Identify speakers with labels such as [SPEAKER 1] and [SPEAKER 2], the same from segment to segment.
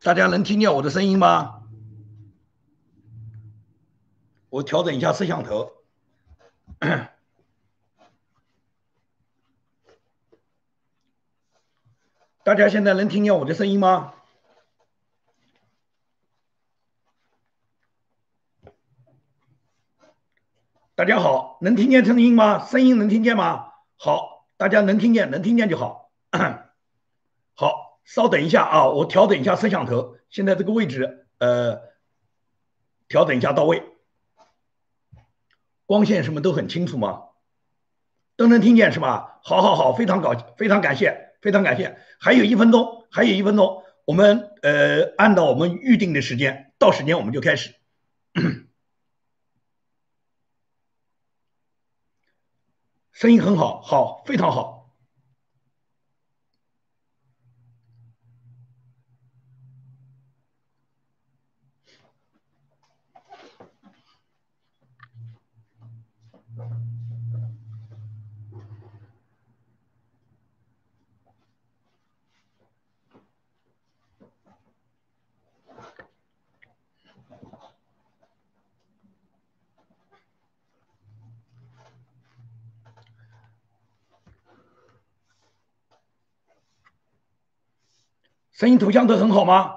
[SPEAKER 1] 大家能听见我的声音吗？我调整一下摄像头。大家现在能听见我的声音吗？大家好，能听见声音吗？声音能听见吗？好，大家能听见，能听见就好。好。稍等一下啊，我调整一下摄像头，现在这个位置呃，调整一下到位，光线什么都很清楚吗？都能听见是吧？好，好，好，非常搞，非常感谢，非常感谢。还有一分钟，还有一分钟，我们呃按照我们预定的时间，到时间我们就开始。声音很好，好，非常好。声音、图像都很好吗？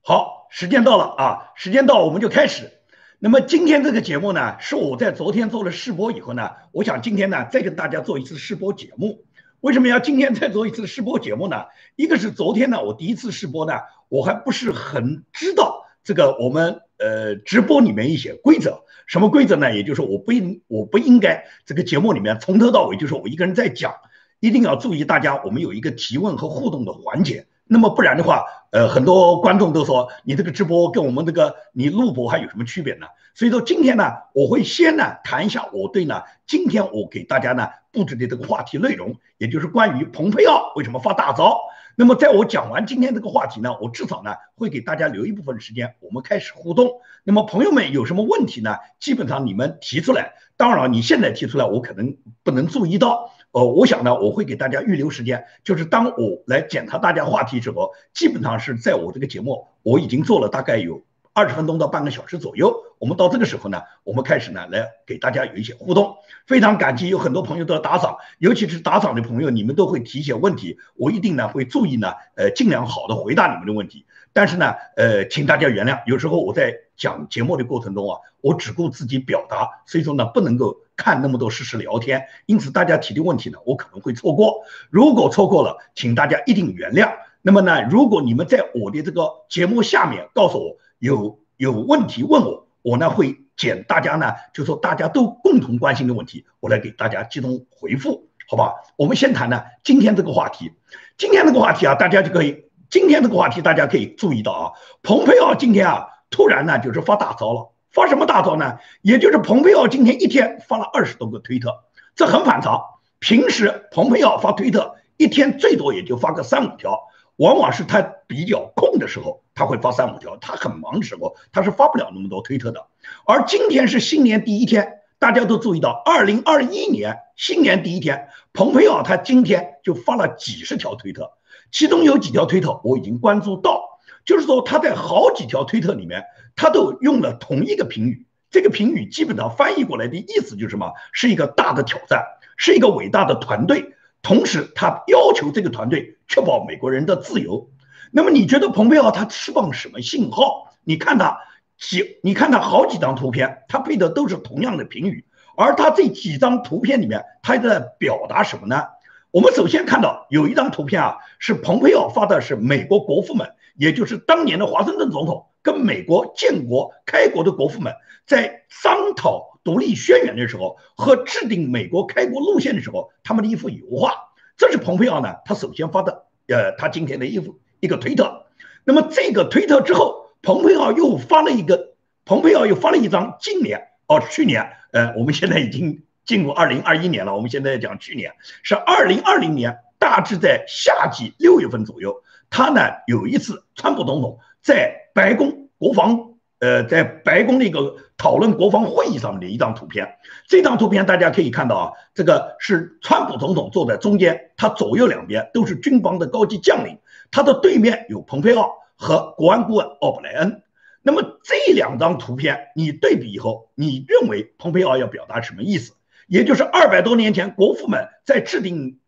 [SPEAKER 1] 好，时间到了啊！时间到，我们就开始。那么今天这个节目呢，是我在昨天做了试播以后呢，我想今天呢再跟大家做一次试播节目。为什么要今天再做一次试播节目呢？一个是昨天呢，我第一次试播呢，我还不是很知道这个我们呃直播里面一些规则。什么规则呢？也就是说我不应我不应该这个节目里面从头到尾就是我一个人在讲。一定要注意，大家，我们有一个提问和互动的环节。那么不然的话，呃，很多观众都说你这个直播跟我们这个你录播还有什么区别呢？所以说今天呢，我会先呢谈一下我对呢今天我给大家呢布置的这个话题内容，也就是关于蓬佩奥为什么发大招。那么在我讲完今天这个话题呢，我至少呢会给大家留一部分时间，我们开始互动。那么朋友们有什么问题呢？基本上你们提出来，当然你现在提出来，我可能不能注意到。呃，我想呢，我会给大家预留时间，就是当我来检查大家话题时候，基本上是在我这个节目我已经做了大概有二十分钟到半个小时左右。我们到这个时候呢，我们开始呢来给大家有一些互动。非常感激有很多朋友都要打赏，尤其是打赏的朋友，你们都会提一些问题，我一定呢会注意呢，呃，尽量好的回答你们的问题。但是呢，呃，请大家原谅，有时候我在讲节目的过程中啊，我只顾自己表达，所以说呢，不能够。看那么多实时聊天，因此大家提的问题呢，我可能会错过。如果错过了，请大家一定原谅。那么呢，如果你们在我的这个节目下面告诉我有有问题问我，我呢会捡大家呢，就说大家都共同关心的问题，我来给大家集中回复，好吧？我们先谈呢今天这个话题。今天这个话题啊，大家就可以，今天这个话题大家可以注意到啊，蓬佩奥今天啊突然呢就是发大招了。发什么大招呢？也就是蓬佩奥今天一天发了二十多个推特，这很反常。平时蓬佩奥发推特一天最多也就发个三五条，往往是他比较空的时候他会发三五条，他很忙的时候他是发不了那么多推特的。而今天是新年第一天，大家都注意到，二零二一年新年第一天，蓬佩奥他今天就发了几十条推特，其中有几条推特我已经关注到。就是说，他在好几条推特里面，他都用了同一个评语。这个评语基本上翻译过来的意思就是什么？是一个大的挑战，是一个伟大的团队。同时，他要求这个团队确保美国人的自由。那么，你觉得蓬佩奥他释放什么信号？你看他几，你看他好几张图片，他配的都是同样的评语。而他这几张图片里面，他在表达什么呢？我们首先看到有一张图片啊，是蓬佩奥发的，是美国国父们。也就是当年的华盛顿总统跟美国建国开国的国父们在商讨独立宣言的时候和制定美国开国路线的时候，他们的一幅油画。这是蓬佩奥呢，他首先发的，呃，他今天的一幅一个推特。那么这个推特之后，蓬佩奥又发了一个蓬佩奥又发了一张今年哦，去年，呃，我们现在已经进入二零二一年了，我们现在讲去年是二零二零年，大致在夏季六月份左右，他呢有一次，川普总统在白宫国防。呃，在白宫那个讨论国防会议上面的一张图片，这张图片大家可以看到啊，这个是川普总统坐在中间，他左右两边都是军方的高级将领，他的对面有蓬佩奥和国安顾问奥布莱恩。那么这两张图片你对比以后，你认为蓬佩奥要表达什么意思？也就是二百多年前国父们在制定。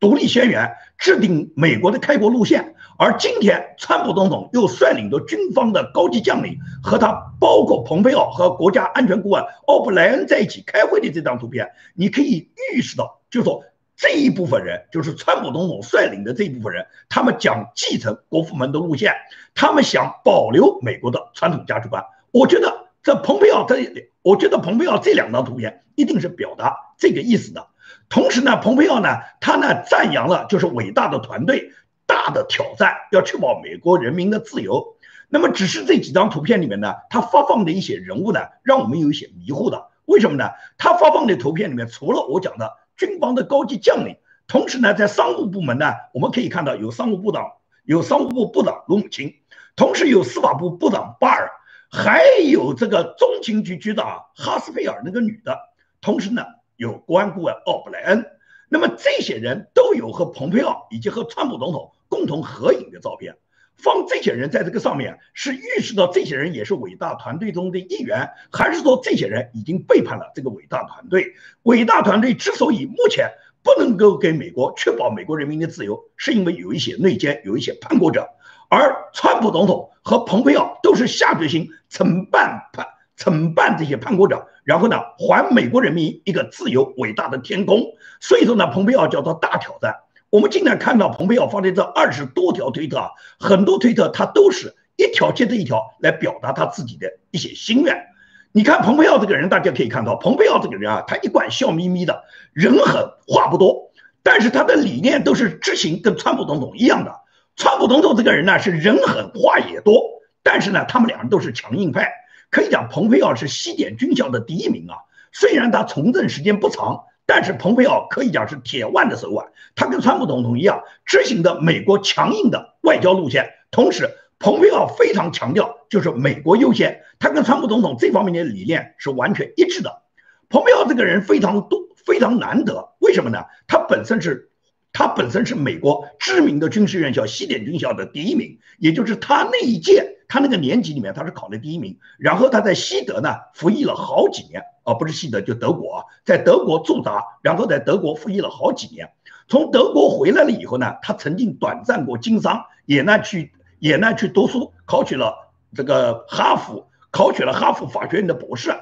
[SPEAKER 1] 独立宣言制定美国的开国路线，而今天川普总统又率领着军方的高级将领和他，包括蓬佩奥和国家安全顾问奥布莱恩在一起开会的这张图片，你可以预示到，就说这一部分人，就是川普总统率领的这一部分人，他们将继承国父们的路线，他们想保留美国的传统价值观。我觉得这蓬佩奥这，我觉得蓬佩奥这两张图片一定是表达这个意思的。同时呢，蓬佩奥呢，他呢赞扬了就是伟大的团队，大的挑战，要确保美国人民的自由。那么，只是这几张图片里面呢，他发放的一些人物呢，让我们有一些迷糊的。为什么呢？他发放的图片里面，除了我讲的军方的高级将领，同时呢，在商务部门呢，我们可以看到有商务部长，有商务部部长卢姆钦，同时有司法部部长巴尔，还有这个中情局局长哈斯菲尔那个女的，同时呢。有国安顾问奥布莱恩，那么这些人都有和蓬佩奥以及和川普总统共同合影的照片。放这些人在这个上面，是预示到这些人也是伟大团队中的一员，还是说这些人已经背叛了这个伟大团队？伟大团队之所以目前不能够给美国确保美国人民的自由，是因为有一些内奸，有一些叛国者，而川普总统和蓬佩奥都是下决心惩办叛。惩办这些叛国者，然后呢，还美国人民一个自由伟大的天空。所以说呢，蓬佩奥叫做大挑战。我们经常看到蓬佩奥发的这二十多条推特，很多推特他都是一条接着一条来表达他自己的一些心愿。你看蓬佩奥这个人，大家可以看到，蓬佩奥这个人啊，他一贯笑眯眯的，人狠话不多，但是他的理念都是执行跟川普总统一样的。川普总统这个人呢，是人狠话也多，但是呢，他们两人都是强硬派。可以讲，蓬佩奥是西点军校的第一名啊。虽然他从政时间不长，但是蓬佩奥可以讲是铁腕的手腕。他跟川普总统一样，执行的美国强硬的外交路线。同时，蓬佩奥非常强调就是美国优先。他跟川普总统这方面的理念是完全一致的。蓬佩奥这个人非常多，非常难得。为什么呢？他本身是，他本身是美国知名的军事院校西点军校的第一名，也就是他那一届。他那个年级里面，他是考了第一名。然后他在西德呢服役了好几年，啊，不是西德就德国啊，在德国驻扎，然后在德国服役了好几年。从德国回来了以后呢，他曾经短暂过经商，也呢去也呢去读书，考取了这个哈佛，考取了哈佛法学院的博士。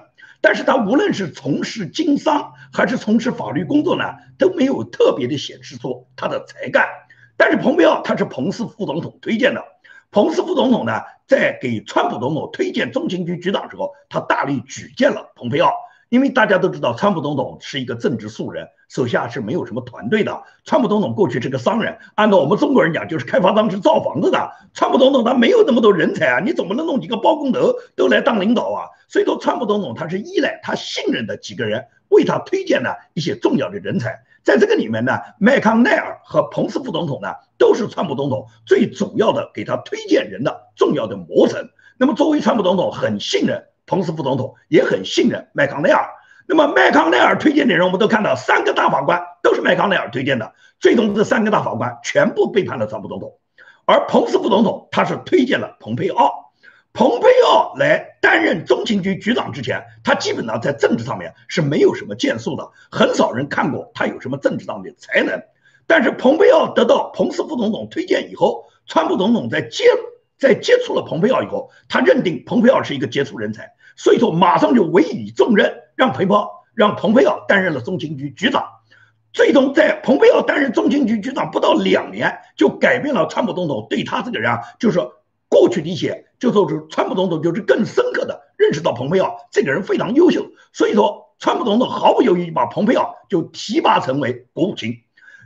[SPEAKER 1] 但是他无论是从事经商还是从事法律工作呢，都没有特别的显示出他的才干。但是蓬佩奥他是彭斯副总统推荐的。彭斯副总统呢，在给川普总统推荐中情局局长时候，他大力举荐了蓬佩奥，因为大家都知道，川普总统是一个政治素人，手下是没有什么团队的。川普总统过去是个商人，按照我们中国人讲，就是开发商是造房子的。川普总统他没有那么多人才啊，你怎么能弄几个包工头都来当领导啊？所以说，川普总统他是依赖他信任的几个人为他推荐了一些重要的人才。在这个里面呢，麦康奈尔和彭斯副总统呢，都是川普总统最主要的给他推荐人的重要的谋臣。那么，作为川普总统很信任彭斯副总统，也很信任麦康奈尔。那么，麦康奈尔推荐的人，我们都看到三个大法官都是麦康奈尔推荐的。最终，这三个大法官全部背叛了川普总统，而彭斯副总统他是推荐了蓬佩奥。蓬佩奥来担任中情局局长之前，他基本上在政治上面是没有什么建树的，很少人看过他有什么政治上的才能。但是蓬佩奥得到彭斯副总统推荐以后，川普总统在接在接触了蓬佩奥以后，他认定蓬佩奥是一个杰出人才，所以说马上就委以重任，让蓬佩奥让蓬佩奥担任了中情局局长。最终在蓬佩奥担任中情局局长不到两年，就改变了川普总统对他这个人啊，就是过去的一些。就说是川普总统就是更深刻的认识到蓬佩奥这个人非常优秀，所以说川普总统毫不犹豫把蓬佩奥就提拔成为国务卿。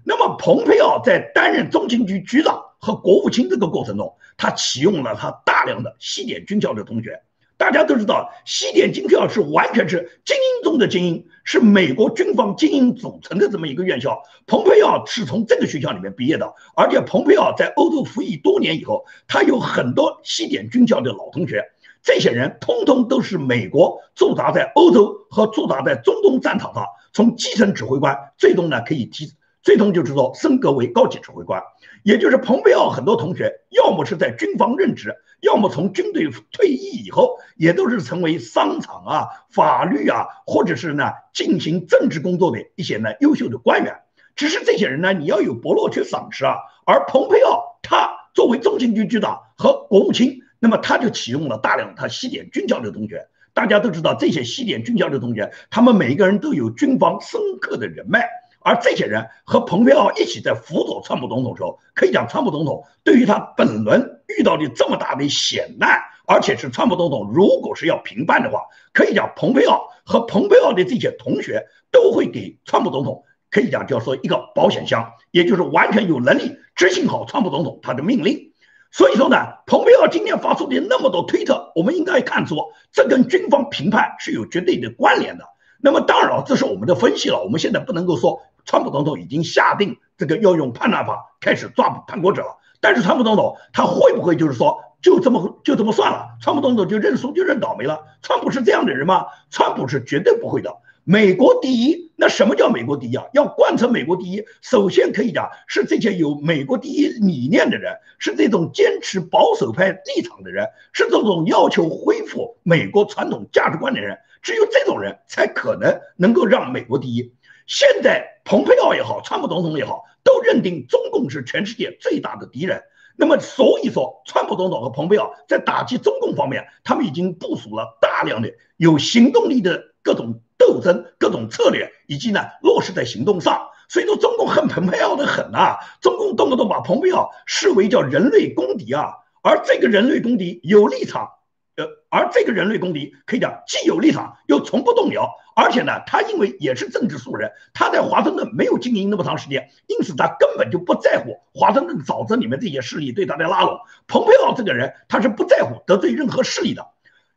[SPEAKER 1] 那么蓬佩奥在担任中情局局长和国务卿这个过程中，他启用了他大量的西点军校的同学，大家都知道，西点军校是完全是精英中的精英，是美国军方精英组成的这么一个院校。蓬佩奥是从这个学校里面毕业的，而且蓬佩奥在欧洲服役多年以后，他有很多西点军校的老同学，这些人通通都是美国驻扎在欧洲和驻扎在中东战场上，从基层指挥官最终呢可以提，最终就是说升格为高级指挥官。也就是蓬佩奥很多同学，要么是在军方任职，要么从军队退役以后，也都是成为商场啊、法律啊，或者是呢进行政治工作的一些呢优秀的官员。只是这些人呢，你要有伯乐去赏识啊。而蓬佩奥他作为中情局局长和国务卿，那么他就启用了大量他西点军校的同学。大家都知道，这些西点军校的同学，他们每一个人都有军方深刻的人脉。而这些人和蓬佩奥一起在辅佐川普总统的时候，可以讲川普总统对于他本轮遇到的这么大的险难，而且是川普总统如果是要评判的话，可以讲蓬佩奥和蓬佩奥的这些同学都会给川普总统，可以讲叫说一个保险箱，也就是完全有能力执行好川普总统他的命令。所以说呢，蓬佩奥今天发出的那么多推特，我们应该看出这跟军方评判是有绝对的关联的。那么当然了，这是我们的分析了，我们现在不能够说。川普总统已经下定这个要用叛乱法开始抓捕叛国者了，但是川普总统他会不会就是说就这么就这么算了？川普总统就认输就认倒霉了？川普是这样的人吗？川普是绝对不会的。美国第一，那什么叫美国第一啊？要贯彻美国第一，首先可以讲是这些有美国第一理念的人，是这种坚持保守派立场的人，是这种要求恢复美国传统价值观的人，只有这种人才可能能够让美国第一。现在，蓬佩奥也好，川普总统也好，都认定中共是全世界最大的敌人。那么，所以说，川普总统和蓬佩奥在打击中共方面，他们已经部署了大量的有行动力的各种斗争、各种策略，以及呢落实在行动上。所以说，中共恨蓬佩奥的很啊，中共动不动把蓬佩奥视为叫人类公敌啊，而这个人类公敌有立场。呃，而这个人类公敌可以讲既有立场又从不动摇，而且呢，他因为也是政治素人，他在华盛顿没有经营那么长时间，因此他根本就不在乎华盛顿沼泽里面这些势力对他的拉拢。蓬佩奥这个人，他是不在乎得罪任何势力的。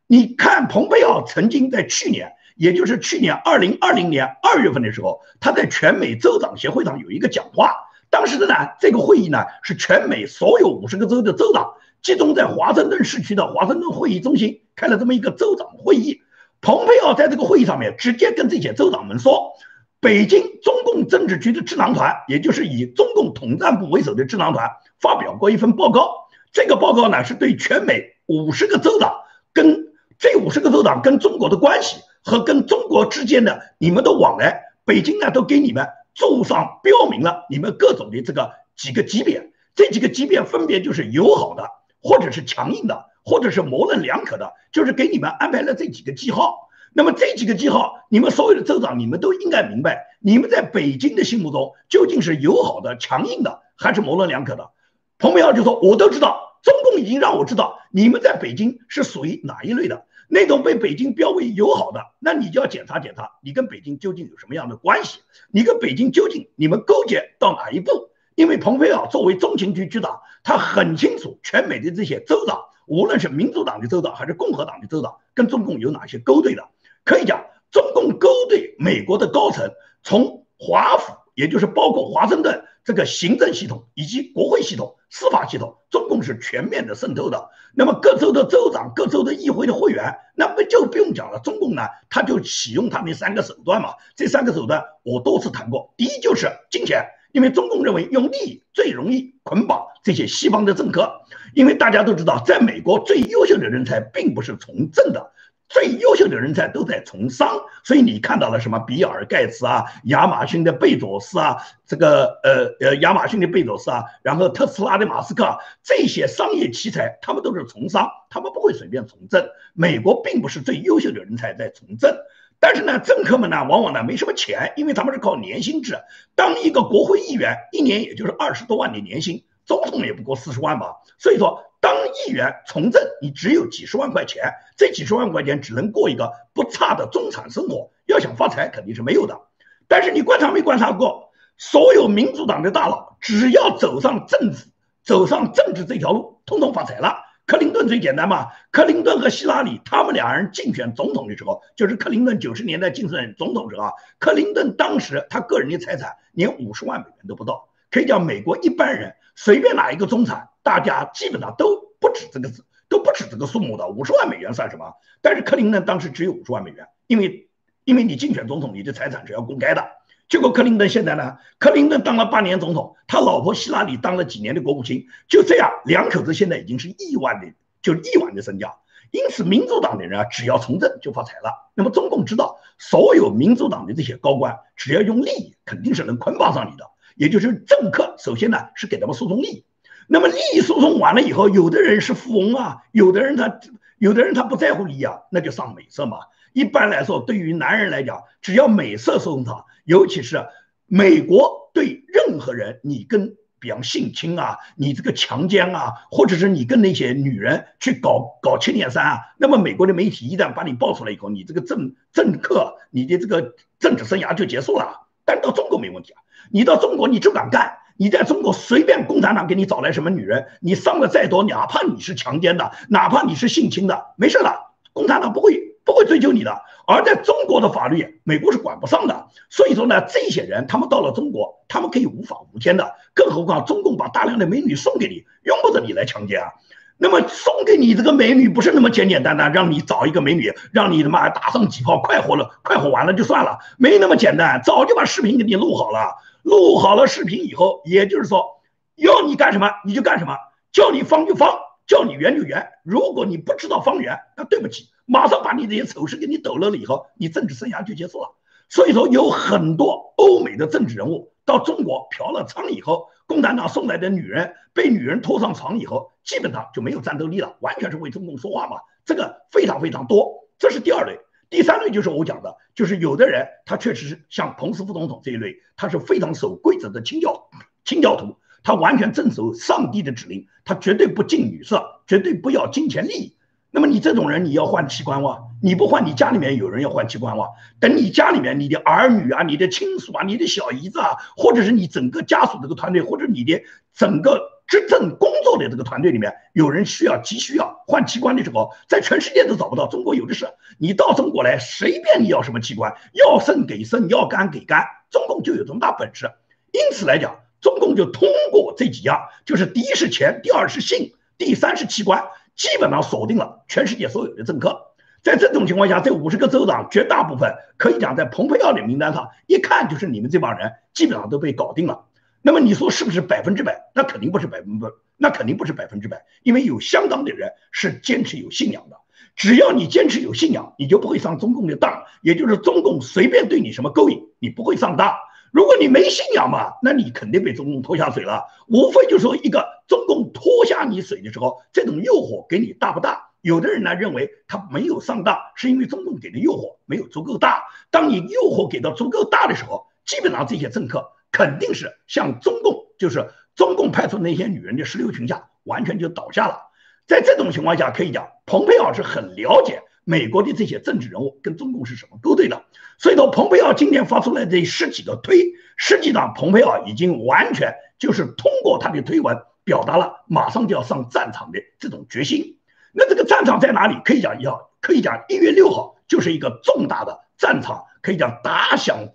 [SPEAKER 1] 你看，蓬佩奥曾经在去年，也就是去年二零二零年二月份的时候，他在全美州长协会上有一个讲话，当时的呢，这个会议呢是全美所有五十个州的州长。集中在华盛顿市区的华盛顿会议中心开了这么一个州长会议，蓬佩奥在这个会议上面直接跟这些州长们说，北京中共政治局的智囊团，也就是以中共统战部为首的智囊团，发表过一份报告。这个报告呢，是对全美五十个州长跟这五十个州长跟中国的关系和跟中国之间的你们的往来，北京呢都给你们注上标明了你们各种的这个几个级别，这几个级别分别就是友好的。或者是强硬的，或者是模棱两可的，就是给你们安排了这几个记号。那么这几个记号，你们所有的州长，你们都应该明白，你们在北京的心目中究竟是友好的、强硬的，还是模棱两可的？彭佩奥就说：“我都知道，中共已经让我知道，你们在北京是属于哪一类的。那种被北京标为友好的，那你就要检查检查，你跟北京究竟有什么样的关系？你跟北京究竟你们勾结到哪一步？”因为蓬佩奥作为中情局局长，他很清楚全美的这些州长，无论是民主党的州长还是共和党的州长，跟中共有哪些勾兑的。可以讲，中共勾兑美国的高层，从华府，也就是包括华盛顿这个行政系统以及国会系统、司法系统，中共是全面的渗透的。那么各州的州长、各州的议会的会员，那不就不用讲了。中共呢，他就启用他那三个手段嘛。这三个手段我多次谈过，第一就是金钱。因为中共认为用利益最容易捆绑这些西方的政客，因为大家都知道，在美国最优秀的人才并不是从政的，最优秀的人才都在从商，所以你看到了什么比尔盖茨啊，亚马逊的贝佐斯啊，这个呃呃亚马逊的贝佐斯啊，然后特斯拉的马斯克这些商业奇才，他们都是从商，他们不会随便从政。美国并不是最优秀的人才在从政。但是呢，政客们呢，往往呢没什么钱，因为他们是靠年薪制。当一个国会议员，一年也就是二十多万的年薪，总统也不过四十万吧。所以说，当议员从政，你只有几十万块钱，这几十万块钱只能过一个不差的中产生活。要想发财，肯定是没有的。但是你观察没观察过，所有民主党的大佬，只要走上政治，走上政治这条路，通通发财了。最简单嘛，克林顿和希拉里他们两人竞选总统的时候，就是克林顿九十年代竞选总统时候，克林顿当时他个人的财产连五十万美元都不到，可以讲美国一般人随便哪一个中产，大家基本上都不止这个字，都不止这个数目的，五十万美元算什么？但是克林顿当时只有五十万美元，因为因为你竞选总统，你的财产是要公开的。结果克林顿现在呢？克林顿当了八年总统，他老婆希拉里当了几年的国务卿，就这样，两口子现在已经是亿万的，就亿万的身价。因此，民主党的人啊，只要从政就发财了。那么，中共知道，所有民主党的这些高官，只要用利益，肯定是能捆绑上你的。也就是政客，首先呢是给他们输送利益。那么，利益输送完了以后，有的人是富翁啊，有的人他，有的人他不在乎利益啊，那就上美色嘛。一般来说，对于男人来讲，只要美色输送他。尤其是美国对任何人，你跟比方性侵啊，你这个强奸啊，或者是你跟那些女人去搞搞七点三啊，那么美国的媒体一旦把你爆出来以后，你这个政政客，你的这个政治生涯就结束了。但到中国没问题啊，你到中国你就敢干，你在中国随便共产党给你找来什么女人，你上的再多，哪怕你是强奸的，哪怕你是性侵的，没事了，共产党不会。不会追究你的，而在中国的法律，美国是管不上的。所以说呢，这些人他们到了中国，他们可以无法无天的。更何况中共把大量的美女送给你，用不着你来强奸啊。那么送给你这个美女不是那么简简单单，让你找一个美女，让你他妈打上几炮，快活了，快活完了就算了，没那么简单。早就把视频给你录好了，录好了视频以后，也就是说，要你干什么你就干什么，叫你方就方，叫你圆就圆。如果你不知道方圆，那对不起。马上把你这些丑事给你抖了了以后，你政治生涯就结束了。所以说，有很多欧美的政治人物到中国嫖了娼以后，共产党送来的女人被女人拖上床以后，基本上就没有战斗力了，完全是为中共说话嘛。这个非常非常多，这是第二类。第三类就是我讲的，就是有的人他确实是像彭斯副总统这一类，他是非常守规则的清教清教徒，他完全遵守上帝的指令，他绝对不近女色，绝对不要金钱利益。那么你这种人，你要换器官哇？你不换，你家里面有人要换器官哇？等你家里面你的儿女啊、你的亲属啊、你的小姨子啊，或者是你整个家属这个团队，或者你的整个执政工作的这个团队里面，有人需要急需要换器官的时候，在全世界都找不到，中国有的是。你到中国来，随便你要什么器官，要肾给肾，要肝给肝，中共就有这么大本事。因此来讲，中共就通过这几样，就是第一是钱，第二是性，第三是器官。基本上锁定了全世界所有的政客，在这种情况下，这五十个州长绝大部分可以讲在蓬佩奥的名单上，一看就是你们这帮人基本上都被搞定了。那么你说是不是百分之百？那肯定不是百分之百，那肯定不是百分之百，因为有相当的人是坚持有信仰的。只要你坚持有信仰，你就不会上中共的当，也就是中共随便对你什么勾引，你不会上当。如果你没信仰嘛，那你肯定被中共拖下水了。无非就说一个中共拖下你水的时候，这种诱惑给你大不大？有的人呢认为他没有上当，是因为中共给的诱惑没有足够大。当你诱惑给到足够大的时候，基本上这些政客肯定是向中共，就是中共派出那些女人的石榴裙下，完全就倒下了。在这种情况下，可以讲，蓬佩奥是很了解。美国的这些政治人物跟中共是什么勾兑的？所以说，蓬佩奥今天发出来这十几个推，实际上蓬佩奥已经完全就是通过他的推文表达了马上就要上战场的这种决心。那这个战场在哪里？可以讲要可以讲一月六号就是一个重大的战场，可以讲打响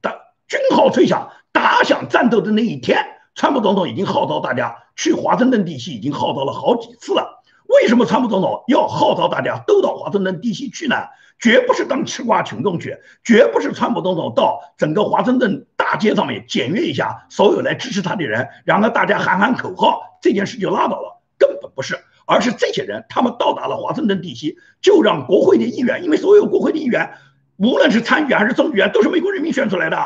[SPEAKER 1] 打军号吹响，打响战斗的那一天。川普总统已经号召大家去华盛顿地区，已经号召了好几次了。为什么川普总统要号召大家都到华盛顿地区去呢？绝不是当吃瓜群众去，绝不是川普总统到整个华盛顿大街上面检阅一下所有来支持他的人，然后大家喊喊口号，这件事就拉倒了，根本不是，而是这些人他们到达了华盛顿地区，就让国会的议员，因为所有国会的议员，无论是参议员还是众议员，都是美国人民选出来的，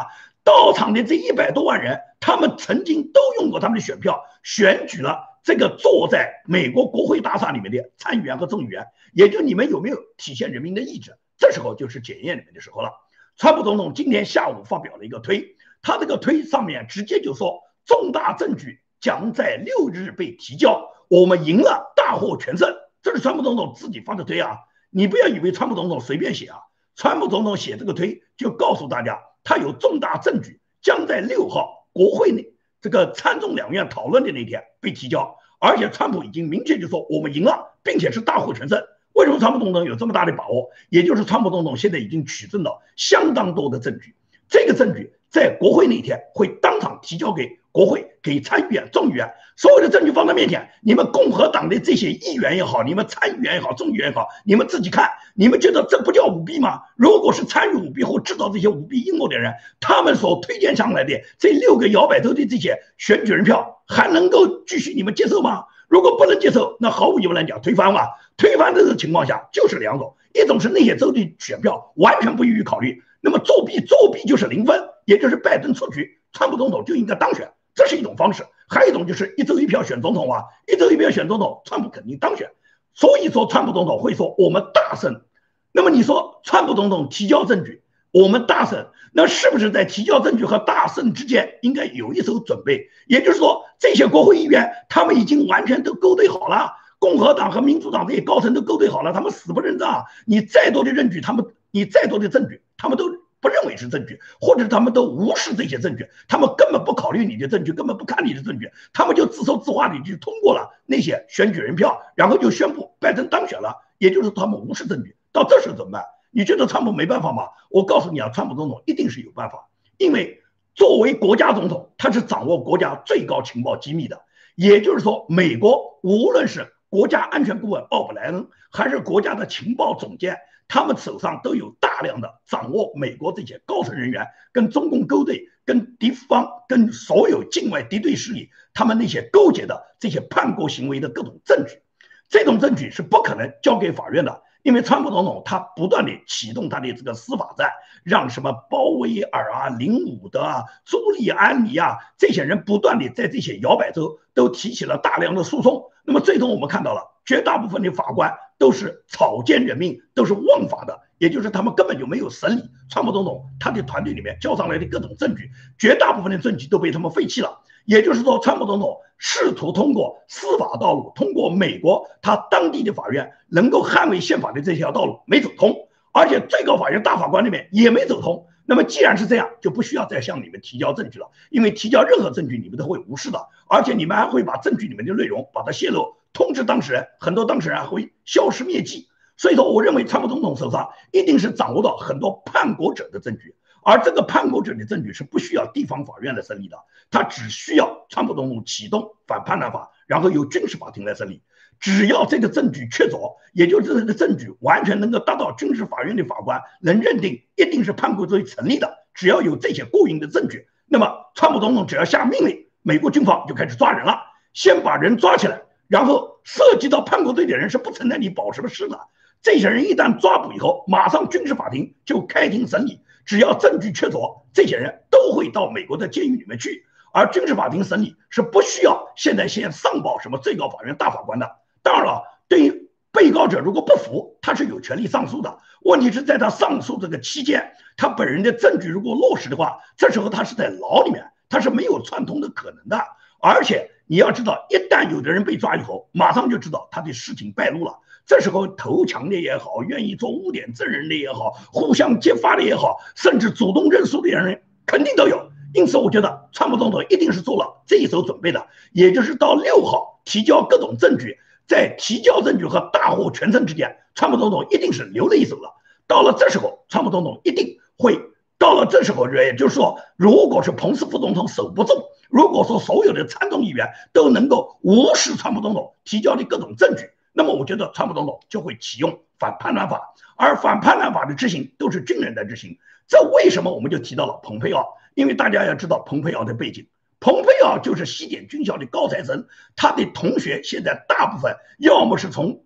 [SPEAKER 1] 到场的这一百多万人，他们曾经都用过他们的选票选举了。这个坐在美国国会大厦里面的参议员和众议员，也就你们有没有体现人民的意志？这时候就是检验你们的时候了。川普总统今天下午发表了一个推，他这个推上面直接就说，重大证据将在六日被提交，我们赢了，大获全胜。这是川普总统自己发的推啊，你不要以为川普总统随便写啊，川普总统写这个推就告诉大家，他有重大证据将在六号国会内。这个参众两院讨论的那天被提交，而且川普已经明确就说我们赢了，并且是大获全胜。为什么川普总统有这么大的把握？也就是川普总统现在已经取证了相当多的证据，这个证据在国会那天会当场提交给国会、给参议员、众议员，所有的证据放在面前，你们共和党的这些议员也好，你们参议员也好、众议员也好，你们自己看，你们觉得这不叫舞弊吗？如果是参与舞弊或制造这些舞弊阴谋的人，他们所推荐上来的这六个摇摆州的这些选举人票，还能够继续你们接受吗？如果不能接受，那毫无疑问来讲推翻嘛。推翻的这个情况下就是两种，一种是那些州的选票完全不予以考虑，那么作弊作弊就是零分，也就是拜登出局，川普总统就应该当选，这是一种方式。还有一种就是一周一票选总统啊，一周一票选总统，川普肯定当选。所以说川普总统会说我们大胜。那么你说川普总统提交证据，我们大胜，那是不是在提交证据和大胜之间应该有一手准备？也就是说这些国会议员他们已经完全都勾兑好了。共和党和民主党这些高层都勾兑好了，他们死不认账。你再多的证据，他们你再多的证据，他们都不认为是证据，或者他们都无视这些证据，他们根本不考虑你的证据，根本不看你的证据，他们就自说自话的就通过了那些选举人票，然后就宣布拜登当选了。也就是他们无视证据，到这时候怎么办？你觉得川普没办法吗？我告诉你啊，川普总统一定是有办法，因为作为国家总统，他是掌握国家最高情报机密的。也就是说，美国无论是国家安全顾问奥布莱恩还是国家的情报总监，他们手上都有大量的掌握美国这些高层人员跟中共勾兑、跟敌方、跟所有境外敌对势力他们那些勾结的这些叛国行为的各种证据。这种证据是不可能交给法院的，因为川普总统他不断的启动他的这个司法战，让什么鲍威尔啊、林伍德啊、朱利安尼啊这些人不断的在这些摇摆州都提起了大量的诉讼。那么最终我们看到了，绝大部分的法官都是草菅人命，都是枉法的，也就是他们根本就没有审理。川普总统他的团队里面交上来的各种证据，绝大部分的证据都被他们废弃了。也就是说，川普总统试图通过司法道路，通过美国他当地的法院能够捍卫宪法的这条道路没走通，而且最高法院大法官那边也没走通。那么既然是这样，就不需要再向你们提交证据了，因为提交任何证据你们都会无视的，而且你们还会把证据里面的内容把它泄露，通知当事人，很多当事人会消失灭迹。所以说，我认为川普总统手上一定是掌握到很多叛国者的证据，而这个叛国者的证据是不需要地方法院来审理的，他只需要川普总统启动反叛乱法，然后由军事法庭来审理。只要这个证据确凿，也就是这个证据完全能够达到军事法院的法官能认定一定是叛国罪成立的，只要有这些过硬的证据，那么川普总统只要下命令，美国军方就开始抓人了，先把人抓起来，然后涉及到叛国罪的人是不存在你保什么事的。这些人一旦抓捕以后，马上军事法庭就开庭审理，只要证据确凿，这些人都会到美国的监狱里面去，而军事法庭审理是不需要现在先上报什么最高法院大法官的。当然了，对于被告者如果不服，他是有权利上诉的。问题是在他上诉这个期间，他本人的证据如果落实的话，这时候他是在牢里面，他是没有串通的可能的。而且你要知道，一旦有的人被抓以后，马上就知道他的事情败露了。这时候投降的也好，愿意做污点证人的也好，互相揭发的也好，甚至主动认输的人肯定都有。因此，我觉得川普总统一定是做了这一手准备的，也就是到六号提交各种证据。在提交证据和大获全胜之间，川普总统一定是留了一手了。到了这时候，川普总统一定会到了这时候，也就是说，如果是彭斯副总统守不住，如果说所有的参众议员都能够无视川普总统提交的各种证据，那么我觉得川普总统就会启用反叛乱法，而反叛乱法的执行都是军人在执行。这为什么我们就提到了蓬佩奥？因为大家要知道蓬佩奥的背景。蓬佩奥就是西点军校的高材生，他的同学现在大部分要么是从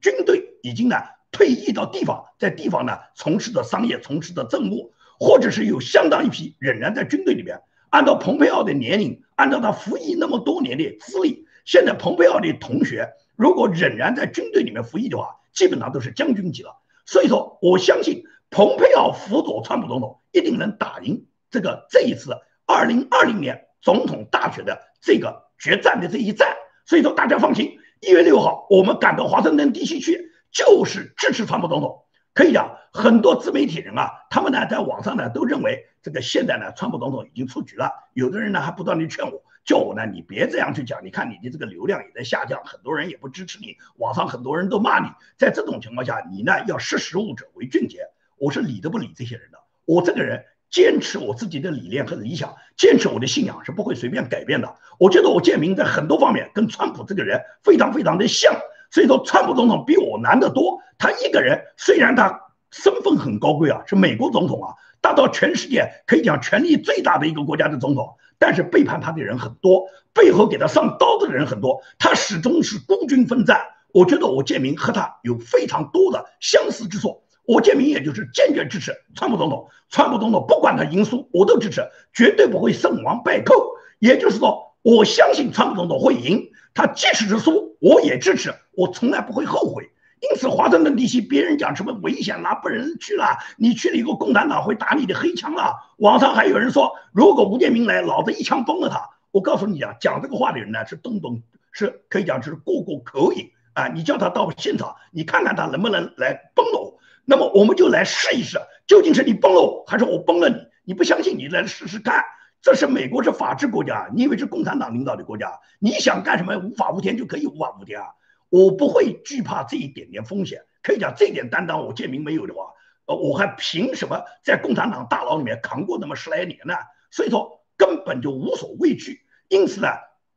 [SPEAKER 1] 军队已经呢退役到地方，在地方呢从事着商业、从事着政务，或者是有相当一批仍然在军队里面。按照蓬佩奥的年龄，按照他服役那么多年的资历，现在蓬佩奥的同学如果仍然在军队里面服役的话，基本上都是将军级了。所以说，我相信蓬佩奥辅佐川普总统一定能打赢这个这一次二零二零年。总统大选的这个决战的这一战，所以说大家放心，一月六号我们赶到华盛顿地区去，就是支持川普总统。可以讲，很多自媒体人啊，他们呢在网上呢都认为这个现在呢川普总统已经出局了，有的人呢还不断的劝我，叫我呢，你别这样去讲。你看你的这个流量也在下降，很多人也不支持你，网上很多人都骂你。在这种情况下，你呢要识时务者为俊杰。我是理都不理这些人的。我这个人坚持我自己的理念和理想，坚持我的信仰是不会随便改变的。我觉得我建明在很多方面跟川普这个人非常非常的像，所以说川普总统比我难得多。他一个人虽然他身份很高贵啊，是美国总统啊。大到全世界可以讲权力最大的一个国家的总统，但是背叛他的人很多，背后给他上刀子的人很多，他始终是孤军奋战。我觉得我建明和他有非常多的相似之处。我建明也就是坚决支持川普总统，川普总统不管他赢输，我都支持，绝对不会胜王败寇。也就是说，我相信川普总统会赢，他即使是输，我也支持，我从来不会后悔。因此，华盛顿地区别人讲什么危险啦，不能去了。你去了以后，共产党会打你的黑枪啊。网上还有人说，如果吴建明来，老子一枪崩了他。我告诉你啊，讲这个话的人呢，是东东，是可以讲是过过口瘾啊。你叫他到现场，你看看他能不能来崩了我。那么我们就来试一试，究竟是你崩了我，还是我崩了你？你不相信，你来试试看。这是美国是法治国家，你以为是共产党领导的国家？你想干什么无法无天就可以无法无天啊？我不会惧怕这一点点风险，可以讲这点担当我建明没有的话，呃，我还凭什么在共产党大牢里面扛过那么十来年呢？所以说根本就无所畏惧。因此呢，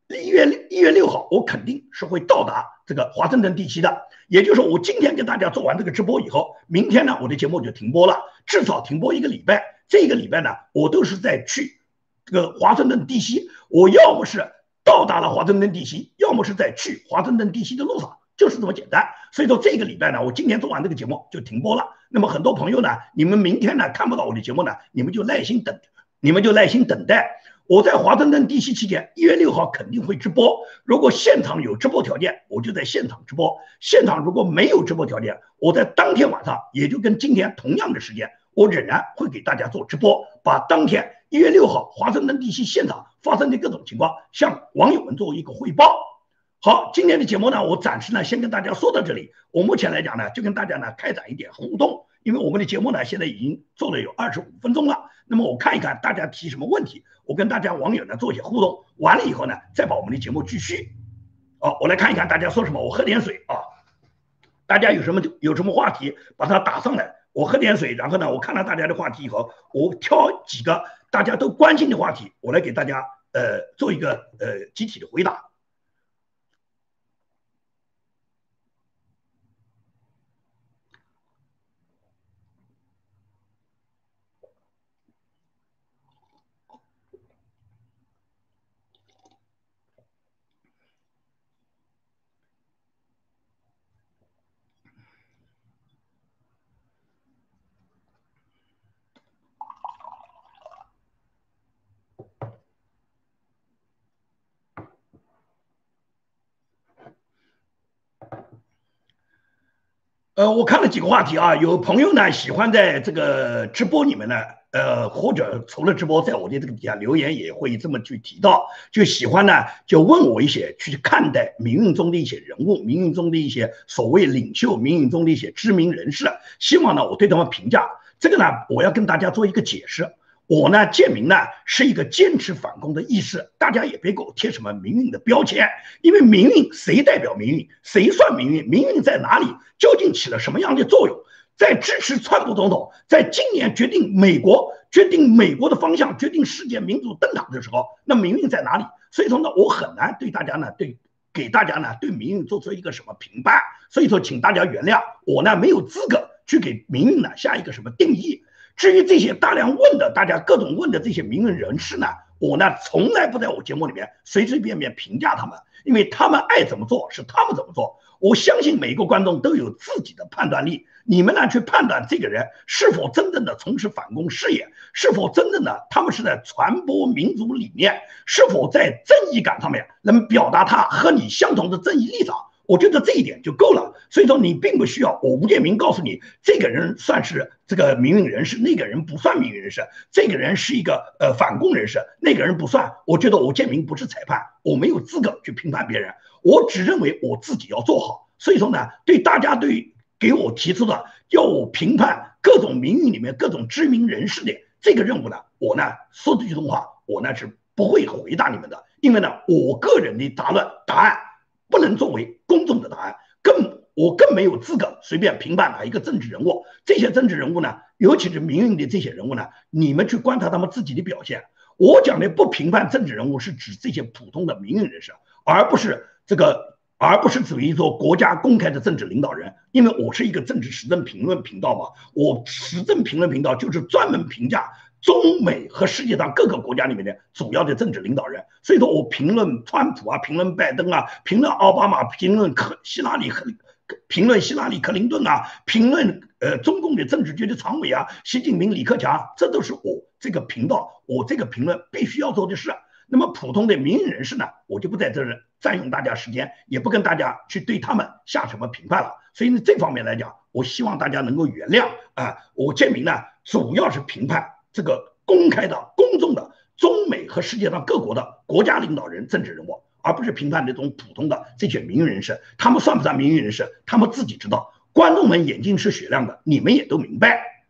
[SPEAKER 1] 一月一月六号我肯定是会到达这个华盛顿地区的。也就是说，我今天跟大家做完这个直播以后，明天呢我的节目就停播了，至少停播一个礼拜。这个礼拜呢，我都是在去这个华盛顿地区，我要么是。到达了华盛顿地区，要么是在去华盛顿地区的路上，就是这么简单。所以说这个礼拜呢，我今天做完这个节目就停播了。那么很多朋友呢，你们明天呢看不到我的节目呢，你们就耐心等，你们就耐心等待。我在华盛顿地区期间，一月六号肯定会直播。如果现场有直播条件，我就在现场直播；现场如果没有直播条件，我在当天晚上，也就跟今天同样的时间，我仍然会给大家做直播，把当天。一月六号，华盛顿地区现场发生的各种情况，向网友们做一个汇报。好，今天的节目呢，我暂时呢先跟大家说到这里。我目前来讲呢，就跟大家呢开展一点互动，因为我们的节目呢现在已经做了有二十五分钟了。那么我看一看大家提什么问题，我跟大家网友呢做一些互动。完了以后呢，再把我们的节目继续。好，我来看一看大家说什么。我喝点水啊，大家有什么有什么话题，把它打上来。我喝点水，然后呢，我看了大家的话题以后，我挑几个。大家都关心的话题，我来给大家呃做一个呃集体的回答。呃，我看了几个话题啊，有朋友呢喜欢在这个直播里面呢，呃，或者除了直播，在我的这个底下留言也会这么去提到，就喜欢呢就问我一些去看待命运中的一些人物，命运中的一些所谓领袖，命运中的一些知名人士，希望呢我对他们评价，这个呢我要跟大家做一个解释。我呢，建明呢是一个坚持反攻的意识，大家也别给我贴什么民运的标签，因为民运谁代表民运，谁算民运，民运在哪里，究竟起了什么样的作用？在支持川普总统，在今年决定美国决定美国的方向，决定世界民主登场的时候，那民运在哪里？所以说呢，我很难对大家呢，对给大家呢，对民运做出一个什么评判。所以说，请大家原谅我呢，没有资格去给民运呢下一个什么定义。至于这些大量问的、大家各种问的这些名人人士呢，我呢从来不在我节目里面随随便便评价他们，因为他们爱怎么做是他们怎么做。我相信每一个观众都有自己的判断力，你们呢去判断这个人是否真正的从事反攻事业，是否真正的他们是在传播民族理念，是否在正义感上面能表达他和你相同的正义立场。我觉得这一点就够了，所以说你并不需要我吴建明告诉你，这个人算是这个民运人士，那个人不算民运人士，这个人是一个呃反共人士，那个人不算。我觉得吴建明不是裁判，我没有资格去评判别人，我只认为我自己要做好。所以说呢，对大家对给我提出的要我评判各种民运里面各种知名人士的这个任务呢，我呢说这句话，我呢是不会回答你们的。因为呢，我个人的答论答案不能作为公众的答案，更我更没有资格随便评判哪一个政治人物。这些政治人物呢，尤其是民运的这些人物呢，你们去观察他们自己的表现。我讲的不评判政治人物，是指这些普通的民运人士，而不是这个，而不是指一做国家公开的政治领导人。因为我是一个政治时政评论频道嘛，我时政评论频道就是专门评价中美和世界上各个国家里面的主要的政治领导人。所以说我评论川普啊，评论拜登啊，评论奥巴马，评论克希拉里和。评论希拉里·克林顿啊，评论呃中共的政治局的常委啊，习近平、李克强，这都是我这个频道我这个评论必须要做的事。那么普通的民营人士呢，我就不在这儿占用大家时间，也不跟大家去对他们下什么评判了。所以呢，这方面来讲，我希望大家能够原谅啊。我建明呢，主要是评判这个公开的、公众的中美和世界上各国的国家领导人、政治人物。而不是评判那种普通的这些名人士，他们算不算名人士？他们自己知道。观众们眼睛是雪亮的，你们也都明白。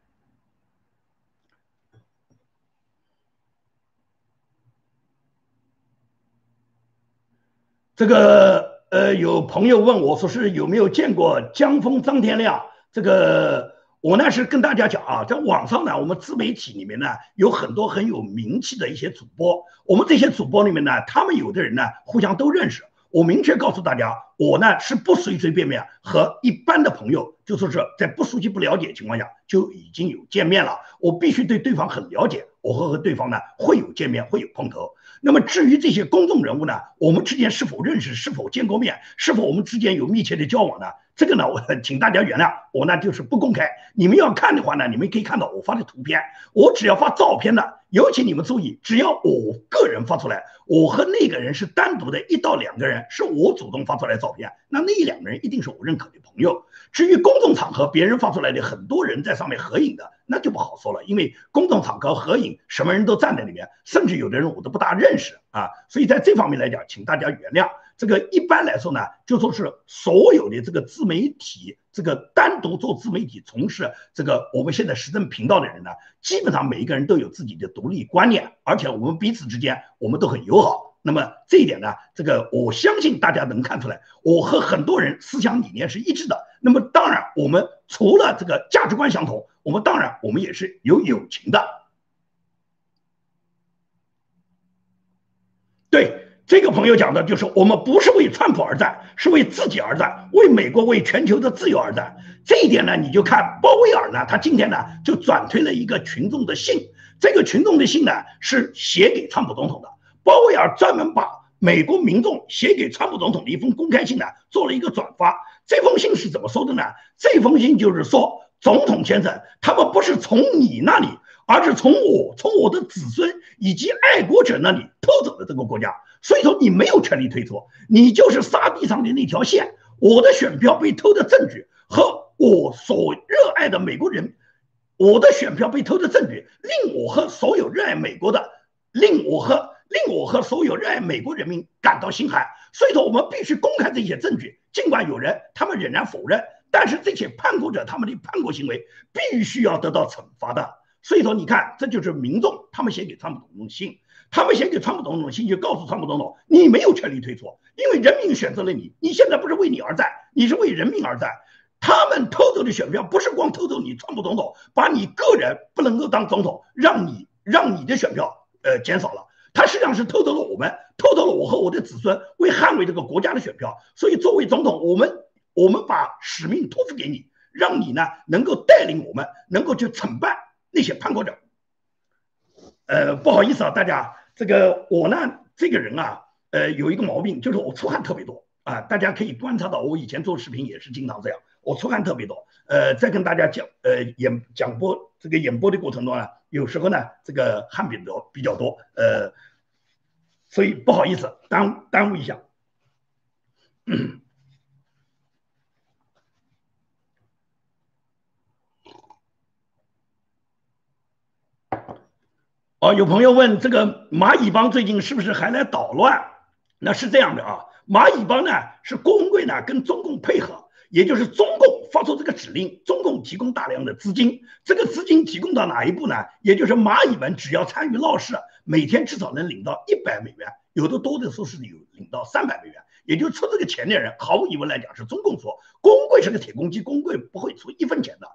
[SPEAKER 1] 这个呃，有朋友问我说是有没有见过江峰、张天亮这个。我呢是跟大家讲啊，在网上呢，我们自媒体里面呢有很多很有名气的一些主播，我们这些主播里面呢，他们有的人呢互相都认识。我明确告诉大家，我呢是不随随便便和一般的朋友，就说是在不熟悉、不了解情况下就已经有见面了。我必须对对方很了解，我会和对方呢会有见面，会有碰头。那么至于这些公众人物呢，我们之间是否认识，是否见过面，是否我们之间有密切的交往呢？这个呢，我请大家原谅我呢，就是不公开。你们要看的话呢，你们可以看到我发的图片。我只要发照片的，尤其你们注意，只要我个人发出来，我和那个人是单独的一到两个人，是我主动发出来照片，那那一两个人一定是我认可的朋友。至于公众场合别人发出来的，很多人在上面合影的，那就不好说了，因为公众场合合影，什么人都站在里面，甚至有的人我都不大认识啊。所以在这方面来讲，请大家原谅。这个一般来说呢，就说是所有的这个自媒体，这个单独做自媒体、从事这个我们现在时政频道的人呢，基本上每一个人都有自己的独立观念，而且我们彼此之间我们都很友好。那么这一点呢，这个我相信大家能看出来，我和很多人思想理念是一致的。那么当然，我们除了这个价值观相同，我们当然我们也是有友情的。对。这个朋友讲的就是，我们不是为川普而战，是为自己而战，为美国、为全球的自由而战。这一点呢，你就看鲍威尔呢，他今天呢就转推了一个群众的信，这个群众的信呢是写给川普总统的。鲍威尔专门把美国民众写给川普总统的一封公开信呢做了一个转发。这封信是怎么说的呢？这封信就是说，总统先生，他们不是从你那里。而是从我、从我的子孙以及爱国者那里偷走了这个国家，所以说你没有权利推脱，你就是沙地上的那条线。我的选票被偷的证据和我所热爱的美国人，我的选票被偷的证据，令我和所有热爱美国的，令我和令我和所有热爱美国人民感到心寒。所以说，我们必须公开这些证据，尽管有人他们仍然否认，但是这些叛国者他们的叛国行为必须要得到惩罚的。所以说，你看，这就是民众他们写给川普总统信，他们写给川普总统信就告诉川普总统，你没有权利退出，因为人民选择了你，你现在不是为你而战，你是为人民而战。他们偷走的选票不是光偷走你川普总统，把你个人不能够当总统，让你让你的选票呃减少了，他实际上是偷走了我们，偷走了我和我的子孙为捍卫这个国家的选票。所以作为总统，我们我们把使命托付给你，让你呢能够带领我们，能够去惩办。那些叛国者，呃，不好意思啊，大家，这个我呢，这个人啊，呃，有一个毛病，就是我出汗特别多啊。大家可以观察到，我以前做视频也是经常这样，我出汗特别多。呃，在跟大家讲，呃，演讲播这个演播的过程中呢，有时候呢，这个汗比较比较多，呃，所以不好意思耽耽误一下。哦，有朋友问这个蚂蚁帮最近是不是还来捣乱？那是这样的啊，蚂蚁帮呢是郭文贵呢跟中共配合，也就是中共发出这个指令，中共提供大量的资金，这个资金提供到哪一步呢？也就是蚂蚁们只要参与闹事，每天至少能领到一百美元，有的多的说是有领到三百美元。也就出这个钱的人，毫无疑问来讲是中共说，工会是个铁公鸡，工会不会出一分钱的。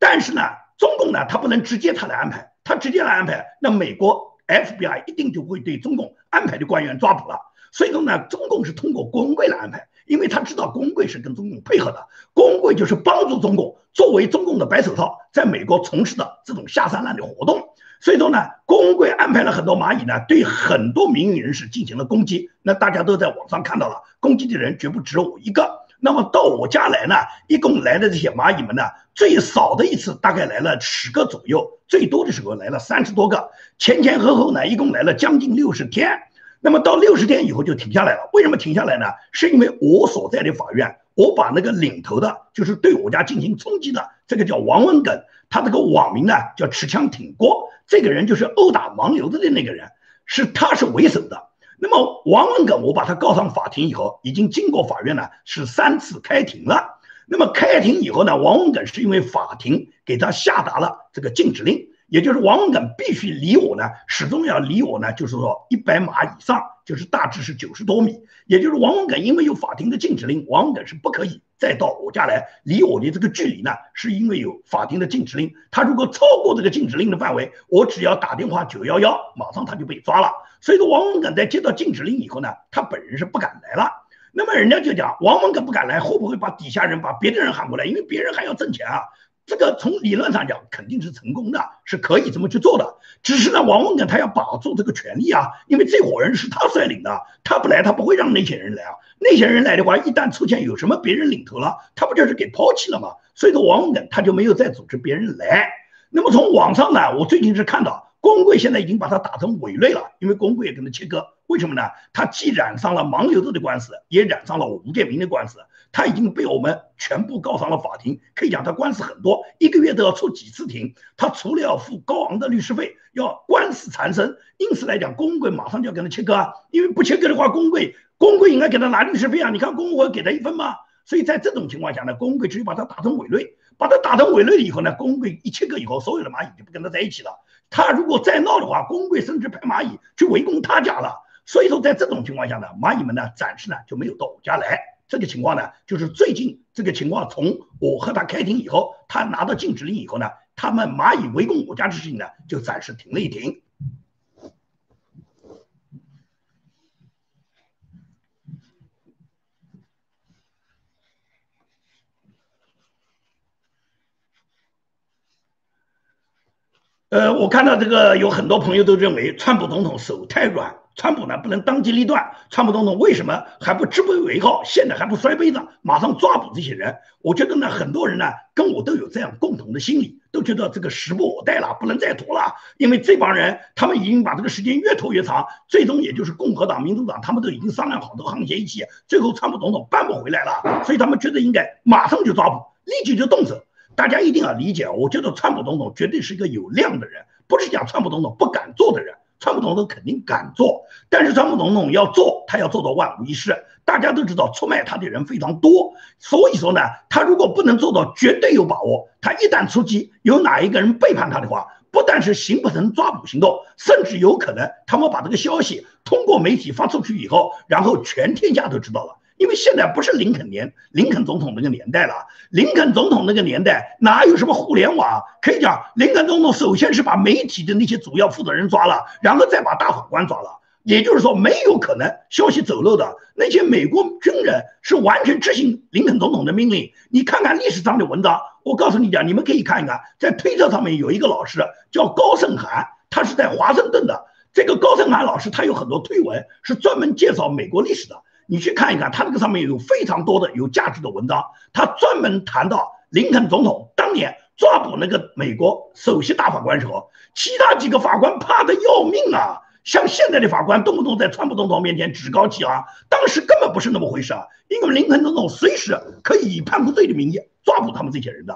[SPEAKER 1] 但是呢，中共呢，他不能直接他来安排，他直接来安排，那美国 FBI 一定就会对中共安排的官员抓捕了。所以说呢，中共是通过工会来安排，因为他知道工会是跟中共配合的，工会就是帮助中共作为中共的白手套，在美国从事的这种下三滥的活动。所以说呢，工会安排了很多蚂蚁呢，对很多民营人士进行了攻击。那大家都在网上看到了，攻击的人绝不止我一个。那么到我家来呢，一共来的这些蚂蚁们呢，最少的一次大概来了十个左右，最多的时候来了三十多个。前前后后呢，一共来了将近六十天。那么到六十天以后就停下来了。为什么停下来呢？是因为我所在的法院，我把那个领头的，就是对我家进行冲击的，这个叫王文耿，他这个网名呢叫持枪挺锅。这个人就是殴打盲流子的那个人，是他是为首的。那么王文耿，我把他告上法庭以后，已经经过法院呢，是三次开庭了。那么开庭以后呢，王文耿是因为法庭给他下达了这个禁止令，也就是王文耿必须离我呢，始终要离我呢，就是说一百码以上，就是大致是九十多米。也就是王文耿因为有法庭的禁止令，王文耿是不可以。再到我家来，离我的这个距离呢，是因为有法庭的禁止令。他如果超过这个禁止令的范围，我只要打电话九幺幺，马上他就被抓了。所以说，王文耿在接到禁止令以后呢，他本人是不敢来了。那么人家就讲，王文耿不敢来，会不会把底下人、把别的人喊过来？因为别人还要挣钱啊。这个从理论上讲肯定是成功的，是可以这么去做的。只是呢，王文耿他要把住这个权利啊，因为这伙人是他率领的，他不来，他不会让那些人来啊。那些人来的话，一旦出现有什么别人领头了，他不就是给抛弃了吗？所以说，王文耿他就没有再组织别人来。那么从网上呢，我最近是看到工会现在已经把他打成伪类了，因为工会也跟他切割。为什么呢？他既染上了盲流子的官司，也染上了吴建明的官司。他已经被我们全部告上了法庭，可以讲他官司很多，一个月都要出几次庭。他除了要付高昂的律师费，要官司缠身，因此来讲，工会马上就要跟他切割啊！因为不切割的话，工会工会应该给他拿律师费啊！你看工会给他一分吗？所以在这种情况下呢，工会只有把他打成伪类，把他打成伪类了以后呢，工会一切割以后，所有的蚂蚁就不跟他在一起了。他如果再闹的话，工会甚至派蚂蚁去围攻他家了。所以说，在这种情况下呢，蚂蚁们呢暂时呢就没有到我家来。这个情况呢，就是最近这个情况，从我和他开庭以后，他拿到禁止令以后呢，他们蚂蚁围攻我家的事情呢，就暂时停了一停。呃，我看到这个有很多朋友都认为川普总统手太软。川普呢不能当机立断，川普总统为什么还不知不为号？现在还不摔杯子，马上抓捕这些人？我觉得呢，很多人呢跟我都有这样共同的心理，都觉得这个时不我待了，不能再拖了。因为这帮人他们已经把这个时间越拖越长，最终也就是共和党、民主党他们都已经商量好的沆瀣一气，最后川普总统扳不回来了，所以他们觉得应该马上就抓捕，立即就动手。大家一定要理解，我觉得川普总统绝对是一个有量的人，不是讲川普总统不敢做的人。川普总统肯定敢做，但是川普总统要做，他要做到万无一失。大家都知道，出卖他的人非常多，所以说呢，他如果不能做到绝对有把握，他一旦出击，有哪一个人背叛他的话，不但是形不成抓捕行动，甚至有可能他们把这个消息通过媒体发出去以后，然后全天下都知道了。因为现在不是林肯年，林肯总统那个年代了。林肯总统那个年代哪有什么互联网？可以讲，林肯总统首先是把媒体的那些主要负责人抓了，然后再把大法官抓了。也就是说，没有可能消息走漏的那些美国军人是完全执行林肯总统的命令。你看看历史上的文章，我告诉你讲，你们可以看一看，在推特上面有一个老师叫高盛涵，他是在华盛顿的。这个高盛涵老师他有很多推文，是专门介绍美国历史的。你去看一看，他这个上面有非常多的有价值的文章。他专门谈到林肯总统当年抓捕那个美国首席大法官时候，其他几个法官怕的要命啊！像现在的法官动不动在川普总统面前趾高气昂，当时根本不是那么回事啊！因为林肯总统随时可以以判不罪的名义抓捕他们这些人的。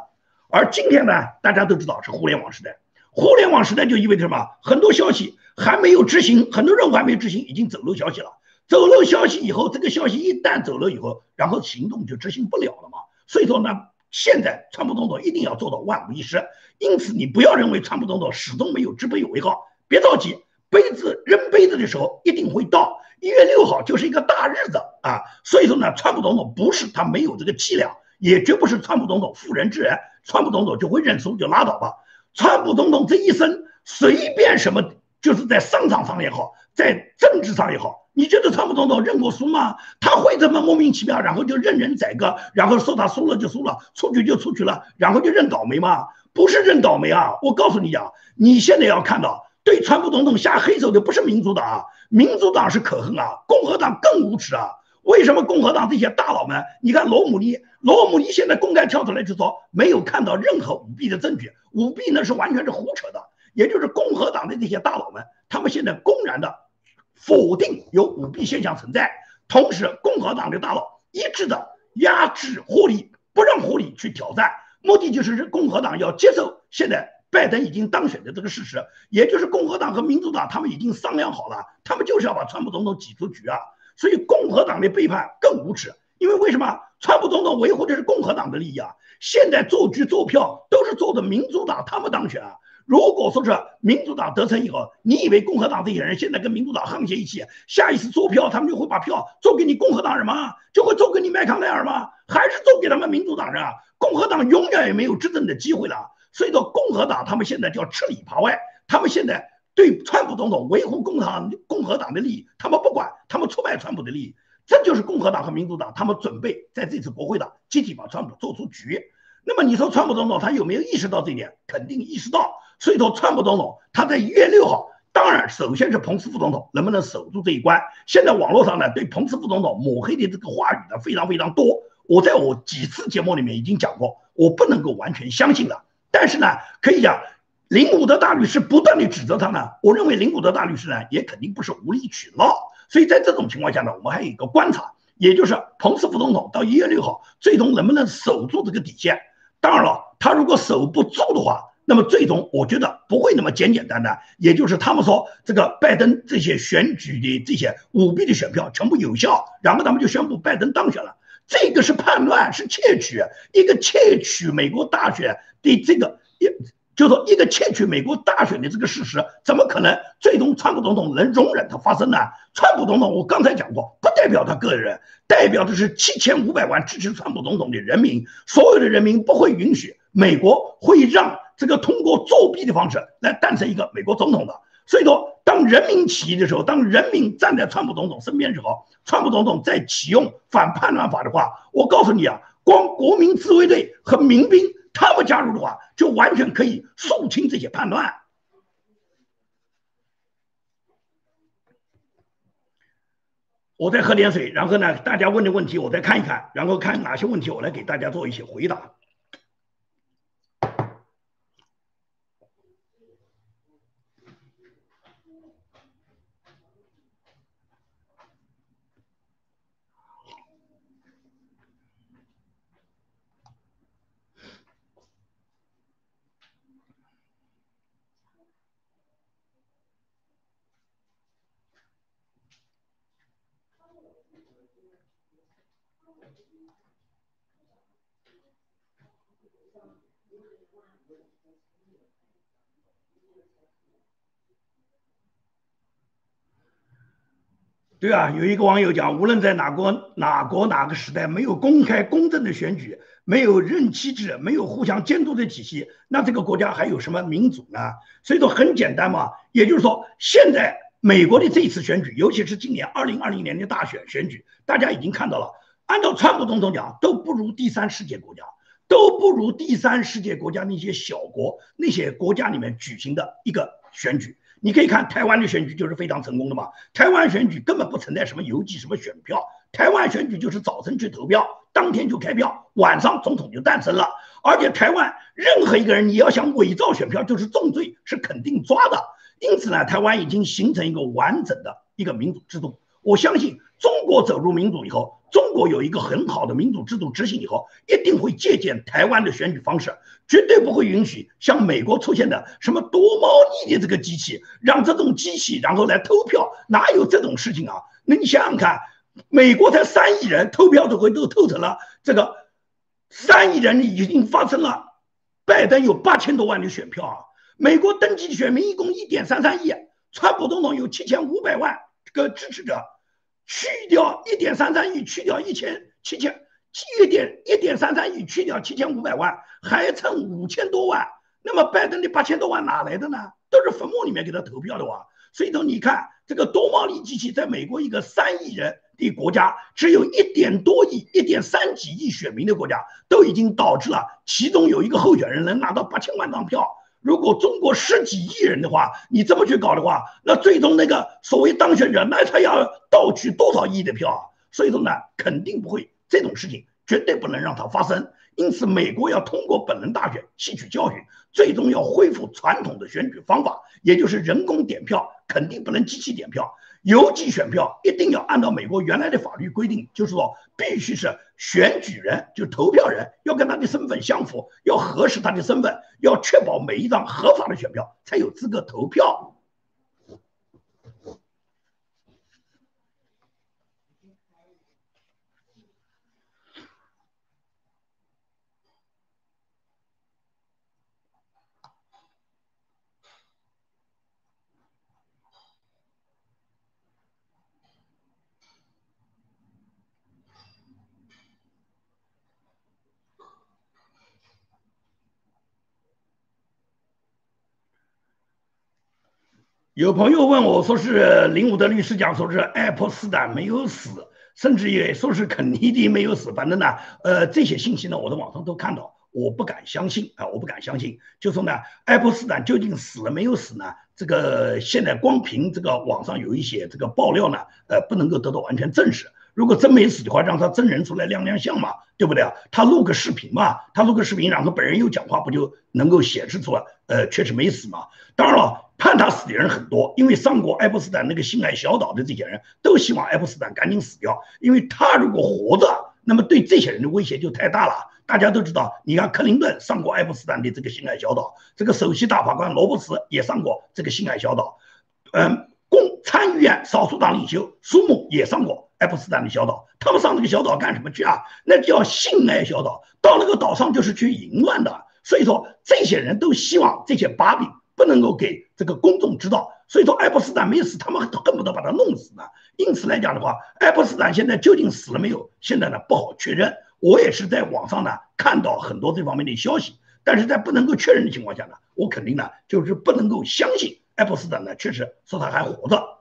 [SPEAKER 1] 而今天呢，大家都知道是互联网时代，互联网时代就意味着什么？很多消息还没有执行，很多任务还没有执行，已经走漏消息了。走漏消息以后，这个消息一旦走了以后，然后行动就执行不了了嘛。所以说呢，现在川普总统一定要做到万无一失。因此，你不要认为川普总统始终没有知不有为号，别着急，杯子扔杯子的时候一定会到。一月六号就是一个大日子啊，所以说呢，川普总统不是他没有这个伎俩，也绝不是川普总统妇人之仁，川普总统就会认输就拉倒吧。川普总统这一生随便什么，就是在商场上也好，在政治上也好，你觉得川普总统认过输吗？他会这么莫名其妙，然后就任人宰割，然后说他输了就输了，出局就出局了，然后就认倒霉吗？不是认倒霉啊！我告诉你讲，你现在要看到对川普总统下黑手的不是民主党啊，民主党是可恨啊，共和党更无耻啊！为什么共和党这些大佬们？你看罗姆尼，罗姆尼现在公开跳出来就说没有看到任何舞弊的证据，舞弊那是完全是胡扯的。也就是共和党的这些大佬们，他们现在公然的否定有舞弊现象存在，同时共和党的大佬一致的压制霍利，不让霍利去挑战，目的就是共和党要接受现在拜登已经当选的这个事实，也就是共和党和民主党他们已经商量好了，他们就是要把川普总统挤出局啊。所以共和党的背叛更无耻，因为为什么？川普总统维护的是共和党的利益啊！现在做局做票都是做的民主党他们当选啊！如果说是民主党得逞以后，你以为共和党这些人现在跟民主党沆瀣一气，下一次做票他们就会把票做给你共和党人吗？就会做给你麦康奈尔吗？还是做给他们民主党人啊？共和党永远也没有执政的机会了。所以说，共和党他们现在叫吃里扒外，他们现在。对川普总统维护共和共和党的利益，他们不管，他们出卖川普的利益，这就是共和党和民主党他们准备在这次国会的集体把川普做出局。那么你说川普总统他有没有意识到这一点？肯定意识到。所以说川普总统他在一月六号，当然首先是彭斯副总统能不能守住这一关。现在网络上呢对彭斯副总统抹黑的这个话语呢非常非常多。我在我几次节目里面已经讲过，我不能够完全相信的。但是呢可以讲。林伍德大律师不断的指责他呢，我认为林伍德大律师呢也肯定不是无理取闹，所以在这种情况下呢，我们还有一个观察，也就是彭斯副总统到一月六号最终能不能守住这个底线。当然了，他如果守不住的话，那么最终我觉得不会那么简简单单，也就是他们说这个拜登这些选举的这些舞弊的选票全部有效，然后他们就宣布拜登当选了，这个是叛乱，是窃取，一个窃取美国大选的这个一。就说一个窃取美国大选的这个事实，怎么可能最终川普总统能容忍它发生呢？川普总统，我刚才讲过，不代表他个人，代表的是七千五百万支持川普总统的人民。所有的人民不会允许美国会让这个通过作弊的方式来诞生一个美国总统的。所以说，当人民起义的时候，当人民站在川普总统身边的时候，川普总统在启用反叛乱法的话，我告诉你啊，光国民自卫队和民兵。他们加入的话，就完全可以肃清这些叛乱。我再喝点水，然后呢，大家问的问题我再看一看，然后看哪些问题我来给大家做一些回答。对啊，有一个网友讲，无论在哪国哪国哪个时代，没有公开公正的选举，没有任期制，没有互相监督的体系，那这个国家还有什么民主呢？所以说很简单嘛，也就是说，现在美国的这次选举，尤其是今年二零二零年的大选选举，大家已经看到了，按照川普总统讲，都不如第三世界国家，都不如第三世界国家那些小国那些国家里面举行的一个选举。你可以看台湾的选举就是非常成功的嘛，台湾选举根本不存在什么邮寄什么选票，台湾选举就是早晨去投票，当天就开票，晚上总统就诞生了。而且台湾任何一个人你要想伪造选票就是重罪，是肯定抓的。因此呢，台湾已经形成一个完整的一个民主制度。我相信中国走入民主以后，中国有一个很好的民主制度执行以后，一定会借鉴台湾的选举方式，绝对不会允许像美国出现的什么多猫腻的这个机器，让这种机器然后来投票，哪有这种事情啊？那你想想看，美国才三亿人投票都会都投成了这个三亿人已经发生了，拜登有八千多万的选票啊。美国登记选民一共一点三三亿，川普总统有七千五百万个支持者，去掉一点三三亿，去掉一千七千一点一点三三亿，去掉七千五百万，还剩五千多万。那么拜登的八千多万哪来的呢？都是坟墓里面给他投票的哇！所以说你看这个多毛利机器，在美国一个三亿人的国家，只有一点多亿、一点三几亿选民的国家，都已经导致了其中有一个候选人能拿到八千万张票。如果中国十几亿人的话，你这么去搞的话，那最终那个所谓当选人，那他要盗取多少亿的票啊？所以说呢，肯定不会这种事情，绝对不能让它发生。因此，美国要通过本轮大选吸取教训，最终要恢复传统的选举方法，也就是人工点票，肯定不能机器点票。邮寄选票一定要按照美国原来的法律规定，就是说必须是选举人，就投票人要跟他的身份相符，要核实他的身份，要确保每一张合法的选票才有资格投票。有朋友问我说是林伍德律师讲说是爱泼斯坦没有死，甚至也说是肯尼迪没有死。反正呢，呃，这些信息呢，我在网上都看到，我不敢相信啊，我不敢相信。就说呢，爱泼斯坦究竟死了没有死呢？这个现在光凭这个网上有一些这个爆料呢，呃，不能够得到完全证实。如果真没死的话，让他真人出来亮亮相嘛，对不对？他录个视频嘛，他录个视频，然后本人又讲话，不就能够显示出来，呃，确实没死嘛？当然了。判他死的人很多，因为上过爱泼斯坦那个性爱小岛的这些人都希望爱泼斯坦赶紧死掉，因为他如果活着，那么对这些人的威胁就太大了。大家都知道，你看克林顿上过爱泼斯坦的这个性爱小岛，这个首席大法官罗伯茨也上过这个性爱小岛，嗯，共参议院少数党领袖苏木也上过爱泼斯坦的小岛。他们上这个小岛干什么去啊？那叫性爱小岛，到那个岛上就是去淫乱的。所以说，这些人都希望这些把柄。不能够给这个公众知道，所以说爱泼斯坦没死，他们恨不得把他弄死呢。因此来讲的话，爱泼斯坦现在究竟死了没有，现在呢不好确认。我也是在网上呢看到很多这方面的消息，但是在不能够确认的情况下呢，我肯定呢就是不能够相信爱泼斯坦呢确实说他还活着。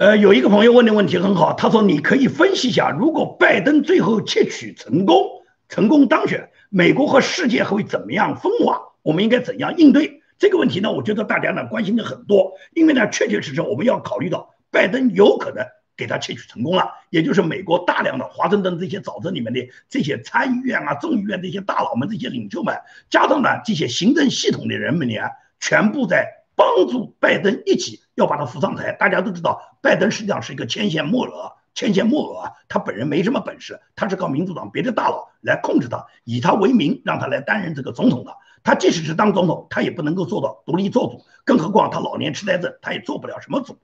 [SPEAKER 1] 呃，有一个朋友问的问题很好，他说你可以分析一下，如果拜登最后窃取成功，成功当选，美国和世界会怎么样分化？我们应该怎样应对这个问题呢？我觉得大家呢关心的很多，因为呢确确实实我们要考虑到拜登有可能给他窃取成功了，也就是美国大量的华盛顿这些沼泽里面的这些参议院啊、众议院这些大佬们、这些领袖们，加上呢这些行政系统的人们呢，全部在。帮助拜登一起要把他扶上台。大家都知道，拜登实际上是一个牵线木偶，牵线木偶啊，他本人没什么本事，他是靠民主党别的大佬来控制他，以他为名让他来担任这个总统的。他即使是当总统，他也不能够做到独立做主，更何况他老年痴呆症，他也做不了什么主。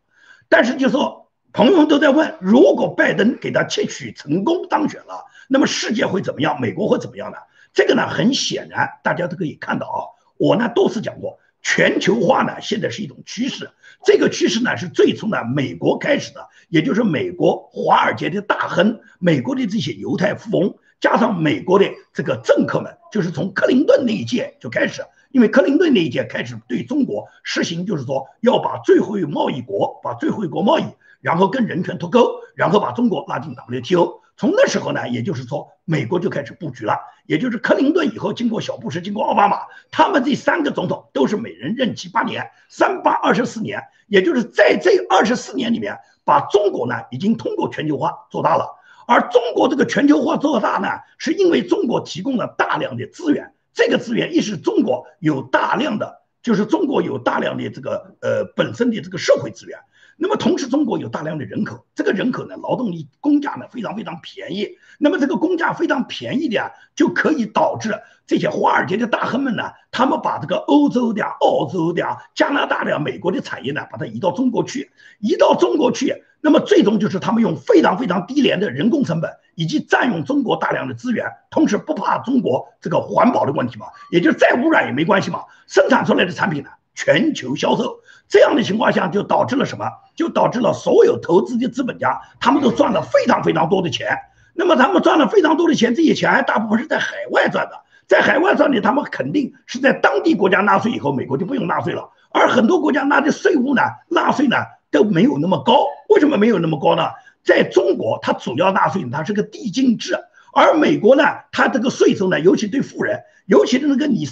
[SPEAKER 1] 但是就说，朋友们都在问，如果拜登给他窃取成功当选了，那么世界会怎么样？美国会怎么样呢？这个呢，很显然大家都可以看到啊，我呢多次讲过。全球化呢，现在是一种趋势。这个趋势呢，是最初呢美国开始的，也就是美国华尔街的大亨、美国的这些犹太富翁，加上美国的这个政客们，就是从克林顿那一届就开始。因为克林顿那一届开始对中国实行，就是说要把最后一贸易国，把最后一国贸易，然后跟人权脱钩，然后把中国拉进 WTO。从那时候呢，也就是说，美国就开始布局了。也就是克林顿以后，经过小布什，经过奥巴马，他们这三个总统都是每人任期八年，三八二十四年。也就是在这二十四年里面，把中国呢已经通过全球化做大了。而中国这个全球化做大呢，是因为中国提供了大量的资源。这个资源一是中国有大量的，就是中国有大量的这个呃本身的这个社会资源。那么同时，中国有大量的人口，这个人口呢，劳动力工价呢非常非常便宜。那么这个工价非常便宜的啊，就可以导致这些华尔街的大亨们呢，他们把这个欧洲的、澳洲的、加拿大的、美国的产业呢，把它移到中国去，移到中国去，那么最终就是他们用非常非常低廉的人工成本，以及占用中国大量的资源，同时不怕中国这个环保的问题嘛，也就是再污染也没关系嘛，生产出来的产品呢全球销售，这样的情况下就导致了什么？就导致了所有投资的资本家他们都赚了非常非常多的钱。那么他们赚了非常多的钱，这些钱还大部分是在海外赚的，在海外赚的，他们肯定是在当地国家纳税以后，美国就不用纳税了。而很多国家纳的税务呢，纳税呢都没有那么高。为什么没有那么高呢？在中国，它主要纳税它是个递进制，而美国呢，它这个税收呢，尤其对富人，尤其是那个你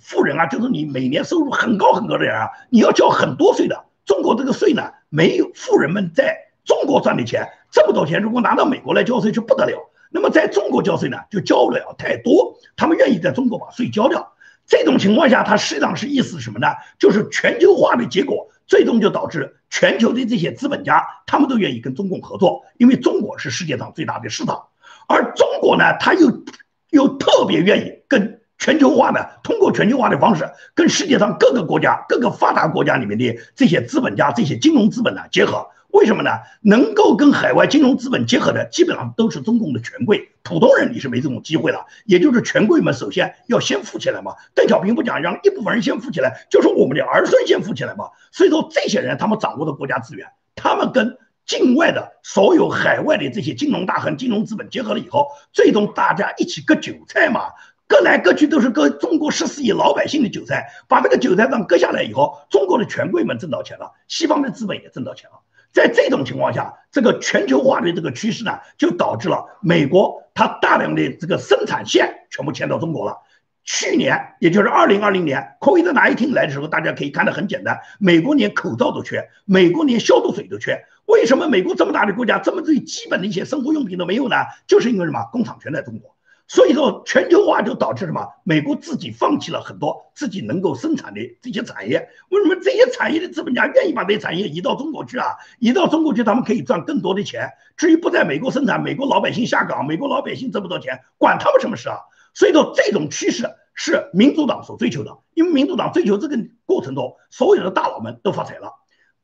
[SPEAKER 1] 富人啊，就是你每年收入很高很高的人啊，你要交很多税的。中国这个税呢，没有富人们在中国赚的钱。这么多钱，如果拿到美国来交税就不得了。那么在中国交税呢，就交不了太多。他们愿意在中国把税交掉。这种情况下，它实际上是意思什么呢？就是全球化的结果，最终就导致全球的这些资本家，他们都愿意跟中共合作，因为中国是世界上最大的市场。而中国呢，他又又特别愿意跟全球化呢，通过全球化的方式，跟世界上各个国家、各个发达国家里面的这些资本家、这些金融资本呢结合。为什么呢？能够跟海外金融资本结合的，基本上都是中共的权贵，普通人你是没这种机会了。也就是权贵们首先要先富起来嘛。邓小平不讲，让一部分人先富起来，就是我们的儿孙先富起来嘛。所以说，这些人他们掌握的国家资源，他们跟境外的所有海外的这些金融大亨、金融资本结合了以后，最终大家一起割韭菜嘛，割来割去都是割中国十四亿老百姓的韭菜。把这个韭菜让割下来以后，中国的权贵们挣到钱了，西方的资本也挣到钱了。在这种情况下，这个全球化的这个趋势呢，就导致了美国它大量的这个生产线全部迁到中国了。去年，也就是二零二零年，COVID 哪一天来的时候，大家可以看得很简单，美国连口罩都缺，美国连消毒水都缺。为什么美国这么大的国家，这么最基本的一些生活用品都没有呢？就是因为什么？工厂全在中国。所以说，全球化就导致什么？美国自己放弃了很多自己能够生产的这些产业。为什么这些产业的资本家愿意把这些产业移到中国去啊？移到中国去，他们可以赚更多的钱。至于不在美国生产，美国老百姓下岗，美国老百姓挣不到钱，管他们什么事啊？所以说，这种趋势是民主党所追求的。因为民主党追求这个过程中，所有的大佬们都发财了。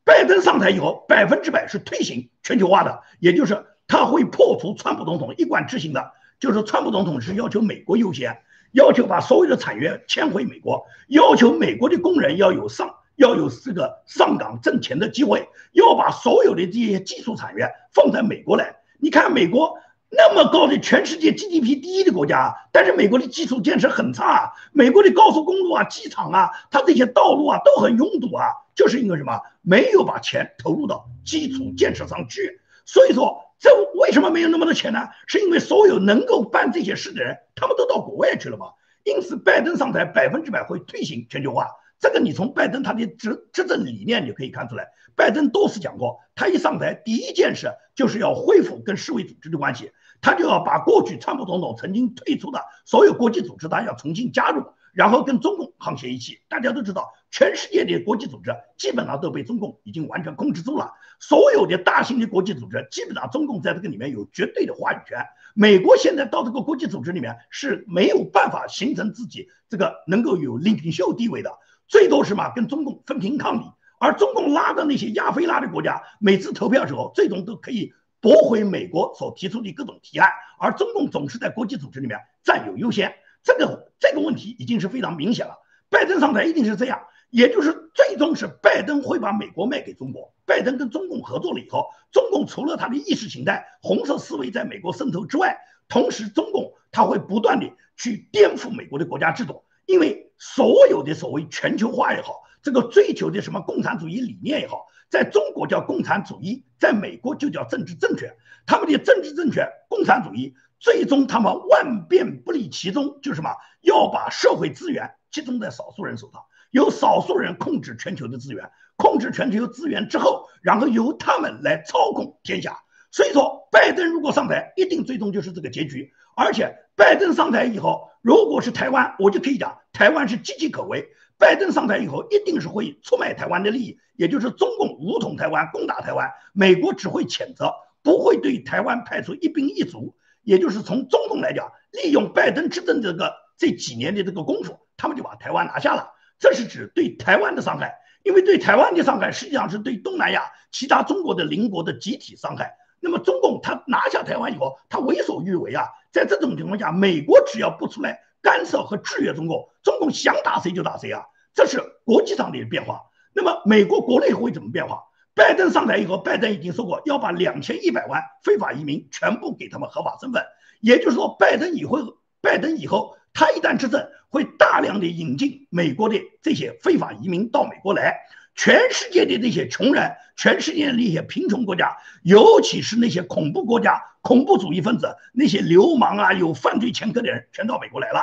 [SPEAKER 1] 拜登上台以后，百分之百是推行全球化的，也就是他会破除川普总统一贯执行的。就是川普总统是要求美国优先，要求把所有的产业迁回美国，要求美国的工人要有上要有这个上岗挣钱的机会，要把所有的这些技术产业放在美国来。你看美国那么高的全世界 GDP 第一的国家，但是美国的基础建设很差，美国的高速公路啊、机场啊，它这些道路啊都很拥堵啊，就是因为什么？没有把钱投入到基础建设上去，所以说。这为什么没有那么多钱呢？是因为所有能够办这些事的人，他们都到国外去了嘛。因此，拜登上台百分之百会推行全球化。这个你从拜登他的执执政理念就可以看出来。拜登多次讲过，他一上台第一件事就是要恢复跟世卫组织的关系，他就要把过去川普总统曾经退出的所有国际组织，他要重新加入。然后跟中共沆瀣一气，大家都知道，全世界的国际组织基本上都被中共已经完全控制住了。所有的大型的国际组织，基本上中共在这个里面有绝对的话语权。美国现在到这个国际组织里面是没有办法形成自己这个能够有领袖地位的，最多是嘛跟中共分庭抗礼。而中共拉的那些亚非拉的国家，每次投票时候，最终都可以驳回美国所提出的各种提案，而中共总是在国际组织里面占有优先。这个这个问题已经是非常明显了。拜登上台一定是这样，也就是最终是拜登会把美国卖给中国。拜登跟中共合作了以后，中共除了他的意识形态、红色思维在美国渗透之外，同时中共他会不断的去颠覆美国的国家制度。因为所有的所谓全球化也好，这个追求的什么共产主义理念也好，在中国叫共产主义，在美国就叫政治正确。他们的政治正确、共产主义。最终，他们万变不离其宗，就是什么？要把社会资源集中在少数人手上，由少数人控制全球的资源，控制全球资源之后，然后由他们来操控天下。所以说，拜登如果上台，一定最终就是这个结局。而且，拜登上台以后，如果是台湾，我就可以讲，台湾是岌岌可危。拜登上台以后，一定是会出卖台湾的利益，也就是中共武统台湾、攻打台湾，美国只会谴责，不会对台湾派出一兵一卒。也就是从中共来讲，利用拜登执政这个这几年的这个功夫，他们就把台湾拿下了。这是指对台湾的伤害，因为对台湾的伤害实际上是对东南亚其他中国的邻国的集体伤害。那么中共他拿下台湾以后，他为所欲为啊！在这种情况下，美国只要不出来干涉和制约中共，中共想打谁就打谁啊！这是国际上的变化。那么美国国内会怎么变化？拜登上台以后，拜登已经说过要把两千一百万非法移民全部给他们合法身份，也就是说，拜登以后，拜登以后他一旦执政，会大量的引进美国的这些非法移民到美国来。全世界的那些穷人，全世界的那些贫穷国家，尤其是那些恐怖国家、恐怖主义分子、那些流氓啊、有犯罪前科的人，全到美国来了。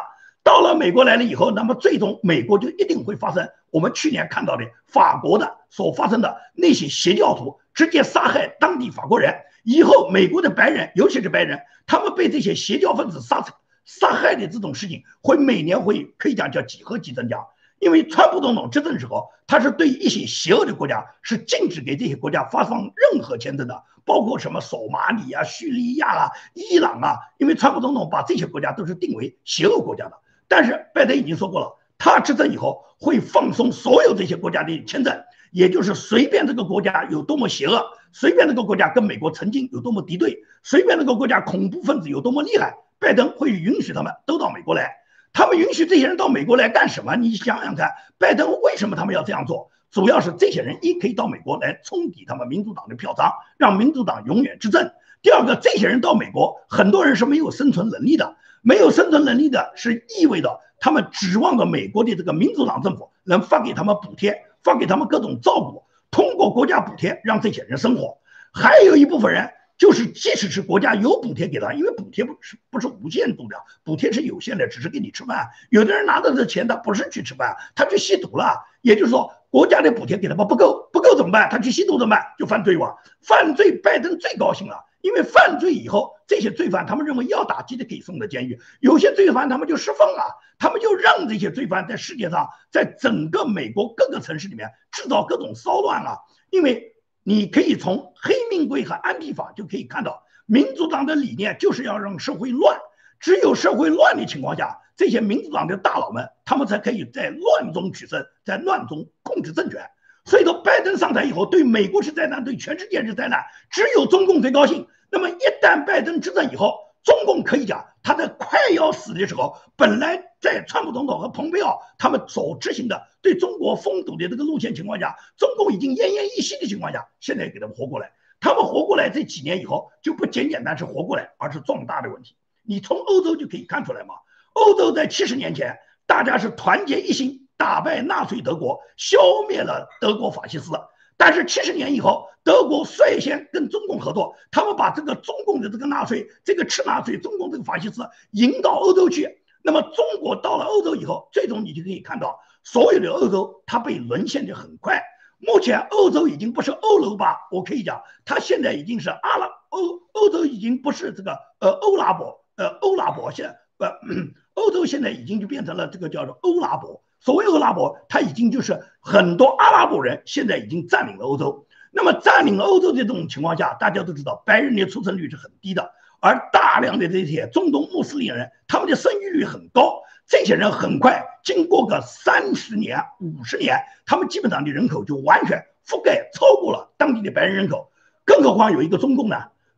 [SPEAKER 1] 到了美国来了以后，那么最终美国就一定会发生我们去年看到的法国的所发生的那些邪教徒直接杀害当地法国人。以后美国的白人，尤其是白人，他们被这些邪教分子杀杀害的这种事情，会每年会可以讲叫几何级增加。因为川普总统执政时候，他是对一些邪恶的国家是禁止给这些国家发放任何签证的，包括什么索马里啊、叙利亚啊、伊朗啊。因为川普总统把这些国家都是定为邪恶国家的。但是拜登已经说过了，他执政以后会放松所有这些国家的签证，也就是随便这个国家有多么邪恶，随便这个国家跟美国曾经有多么敌对，随便这个国家恐怖分子有多么厉害，拜登会允许他们都到美国来。他们允许这些人到美国来干什么？你想想看，拜登为什么他们要这样做？主要是这些人一可以到美国来冲抵他们民主党的票仓，让民主党永远执政。第二个，这些人到美国，很多人是没有生存能力的，没有生存能力的是意味着他们指望着美国的这个民主党政府能发给他们补贴，发给他们各种照顾，通过国家补贴让这些人生活。还有一部分人。就是即使是国家有补贴给他，因为补贴不是不是无限度的，补贴是有限的，只是给你吃饭。有的人拿到这钱，他不是去吃饭，他去吸毒了。也就是说，国家的补贴给他们不够，不够怎么办？他去吸毒怎么办？就犯罪哇！犯罪，拜登最高兴了，因为犯罪以后，这些罪犯他们认为要打击的可以送到监狱，有些罪犯他们就释放了，他们就让这些罪犯在世界上，在整个美国各个城市里面制造各种骚乱啊，因为。你可以从黑命贵和安迪法就可以看到，民主党的理念就是要让社会乱，只有社会乱的情况下，这些民主党的大佬们，他们才可以在乱中取胜，在乱中控制政权。所以说，拜登上台以后，对美国是灾难，对全世界是灾难，只有中共最高兴。那么，一旦拜登执政以后，中共可以讲，他在快要死的时候，本来在川普总统和蓬佩奥他们所执行的对中国封堵的这个路线情况下，中共已经奄奄一息的情况下，现在给他们活过来。他们活过来这几年以后，就不简简单是活过来，而是壮大的问题。你从欧洲就可以看出来嘛。欧洲在七十年前，大家是团结一心，打败纳粹德国，消灭了德国法西斯。但是七十年以后，德国率先跟中共合作，他们把这个中共的这个纳粹、这个吃纳粹、中共这个法西斯引到欧洲去。那么中国到了欧洲以后，最终你就可以看到，所有的欧洲它被沦陷的很快。目前欧洲已经不是欧罗巴，我可以讲，它现在已经是阿拉欧欧洲已经不是这个呃欧拉伯呃欧拉伯现呃 欧洲现在已经就变成了这个叫做欧拉伯。所谓阿拉伯，它已经就是很多阿拉伯人现在已经占领了欧洲。那么占领了欧洲的这种情况下，大家都知道白人的出生率是很低的，而大量的这些中东穆斯林人，他们的生育率很高。这些人很快经过个三十年、五十年，他们基本上的人口就完全覆盖超过了当地的白人人口。更何况有一个中共呢？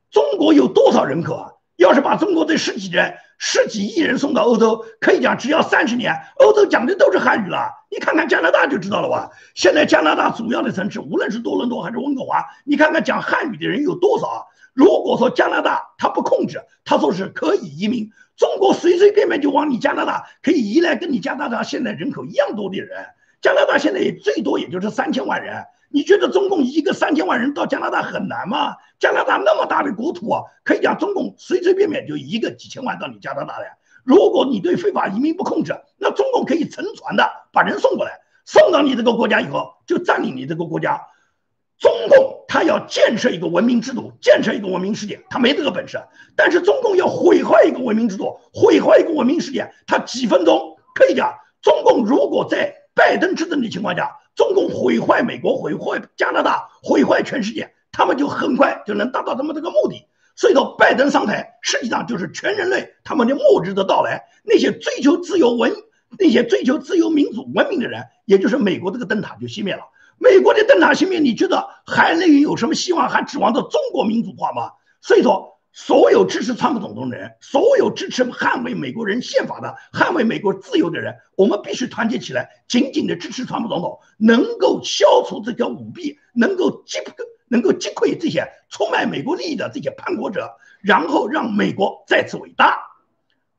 [SPEAKER 1] 中国有多少人口啊？要是把中国这十几人、十几亿人送到欧洲，可以讲只要三十年，欧洲讲的都是汉语了。你看看加拿大就知道了吧？现在加拿大主要的城市，无论是多伦多还是温哥华，你看看讲汉语的人有多少啊？如果说加拿大他不控制，他说是可以移民，中国随随便便就往你加拿大可以移来跟你加拿大现在人口一样多的人。加拿大现在也最多也就是三千万人。你觉得中共一个三千万人到加拿大很难吗？加拿大那么大的国土啊，可以讲中共随随便便就一个几千万到你加拿大来。如果你对非法移民不控制，那中共可以乘船的把人送过来，送到你这个国家以后就占领你这个国家。中共他要建设一个文明制度，建设一个文明世界，他没这个本事。但是中共要毁坏一个文明制度，毁坏一个文明世界，他几分钟可以讲，中共如果在拜登执政的情况下。中共毁坏美国，毁坏加拿大，毁坏全世界，他们就很快就能达到他们这个目的。所以说，拜登上台实际上就是全人类他们的末日的到来。那些追求自由文，那些追求自由民主文明的人，也就是美国这个灯塔就熄灭了。美国的灯塔熄灭，你觉得还能有什么希望？还指望着中国民主化吗？所以说，所有支持川普总统的人，所有支持捍卫美国人宪法的、捍卫美国自由的人，我们必须团结起来，紧紧的支持川普总统，能够消除这个舞弊，能够击破能够击溃这些出卖美国利益的这些叛国者，然后让美国再次伟大。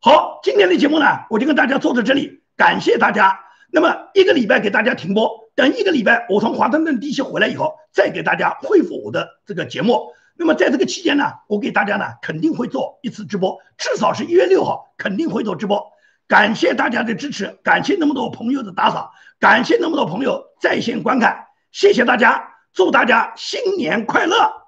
[SPEAKER 1] 好，今天的节目呢，我就跟大家做到这里，感谢大家。那么一个礼拜给大家停播，等一个礼拜我从华盛顿地区回来以后，再给大家恢复我的这个节目。那么在这个期间呢，我给大家呢肯定会做一次直播，至少是一月六号肯定会做直播。感谢大家的支持，感谢那么多朋友的打赏，感谢那么多朋友在线观看，谢谢大家，祝大家新年快乐。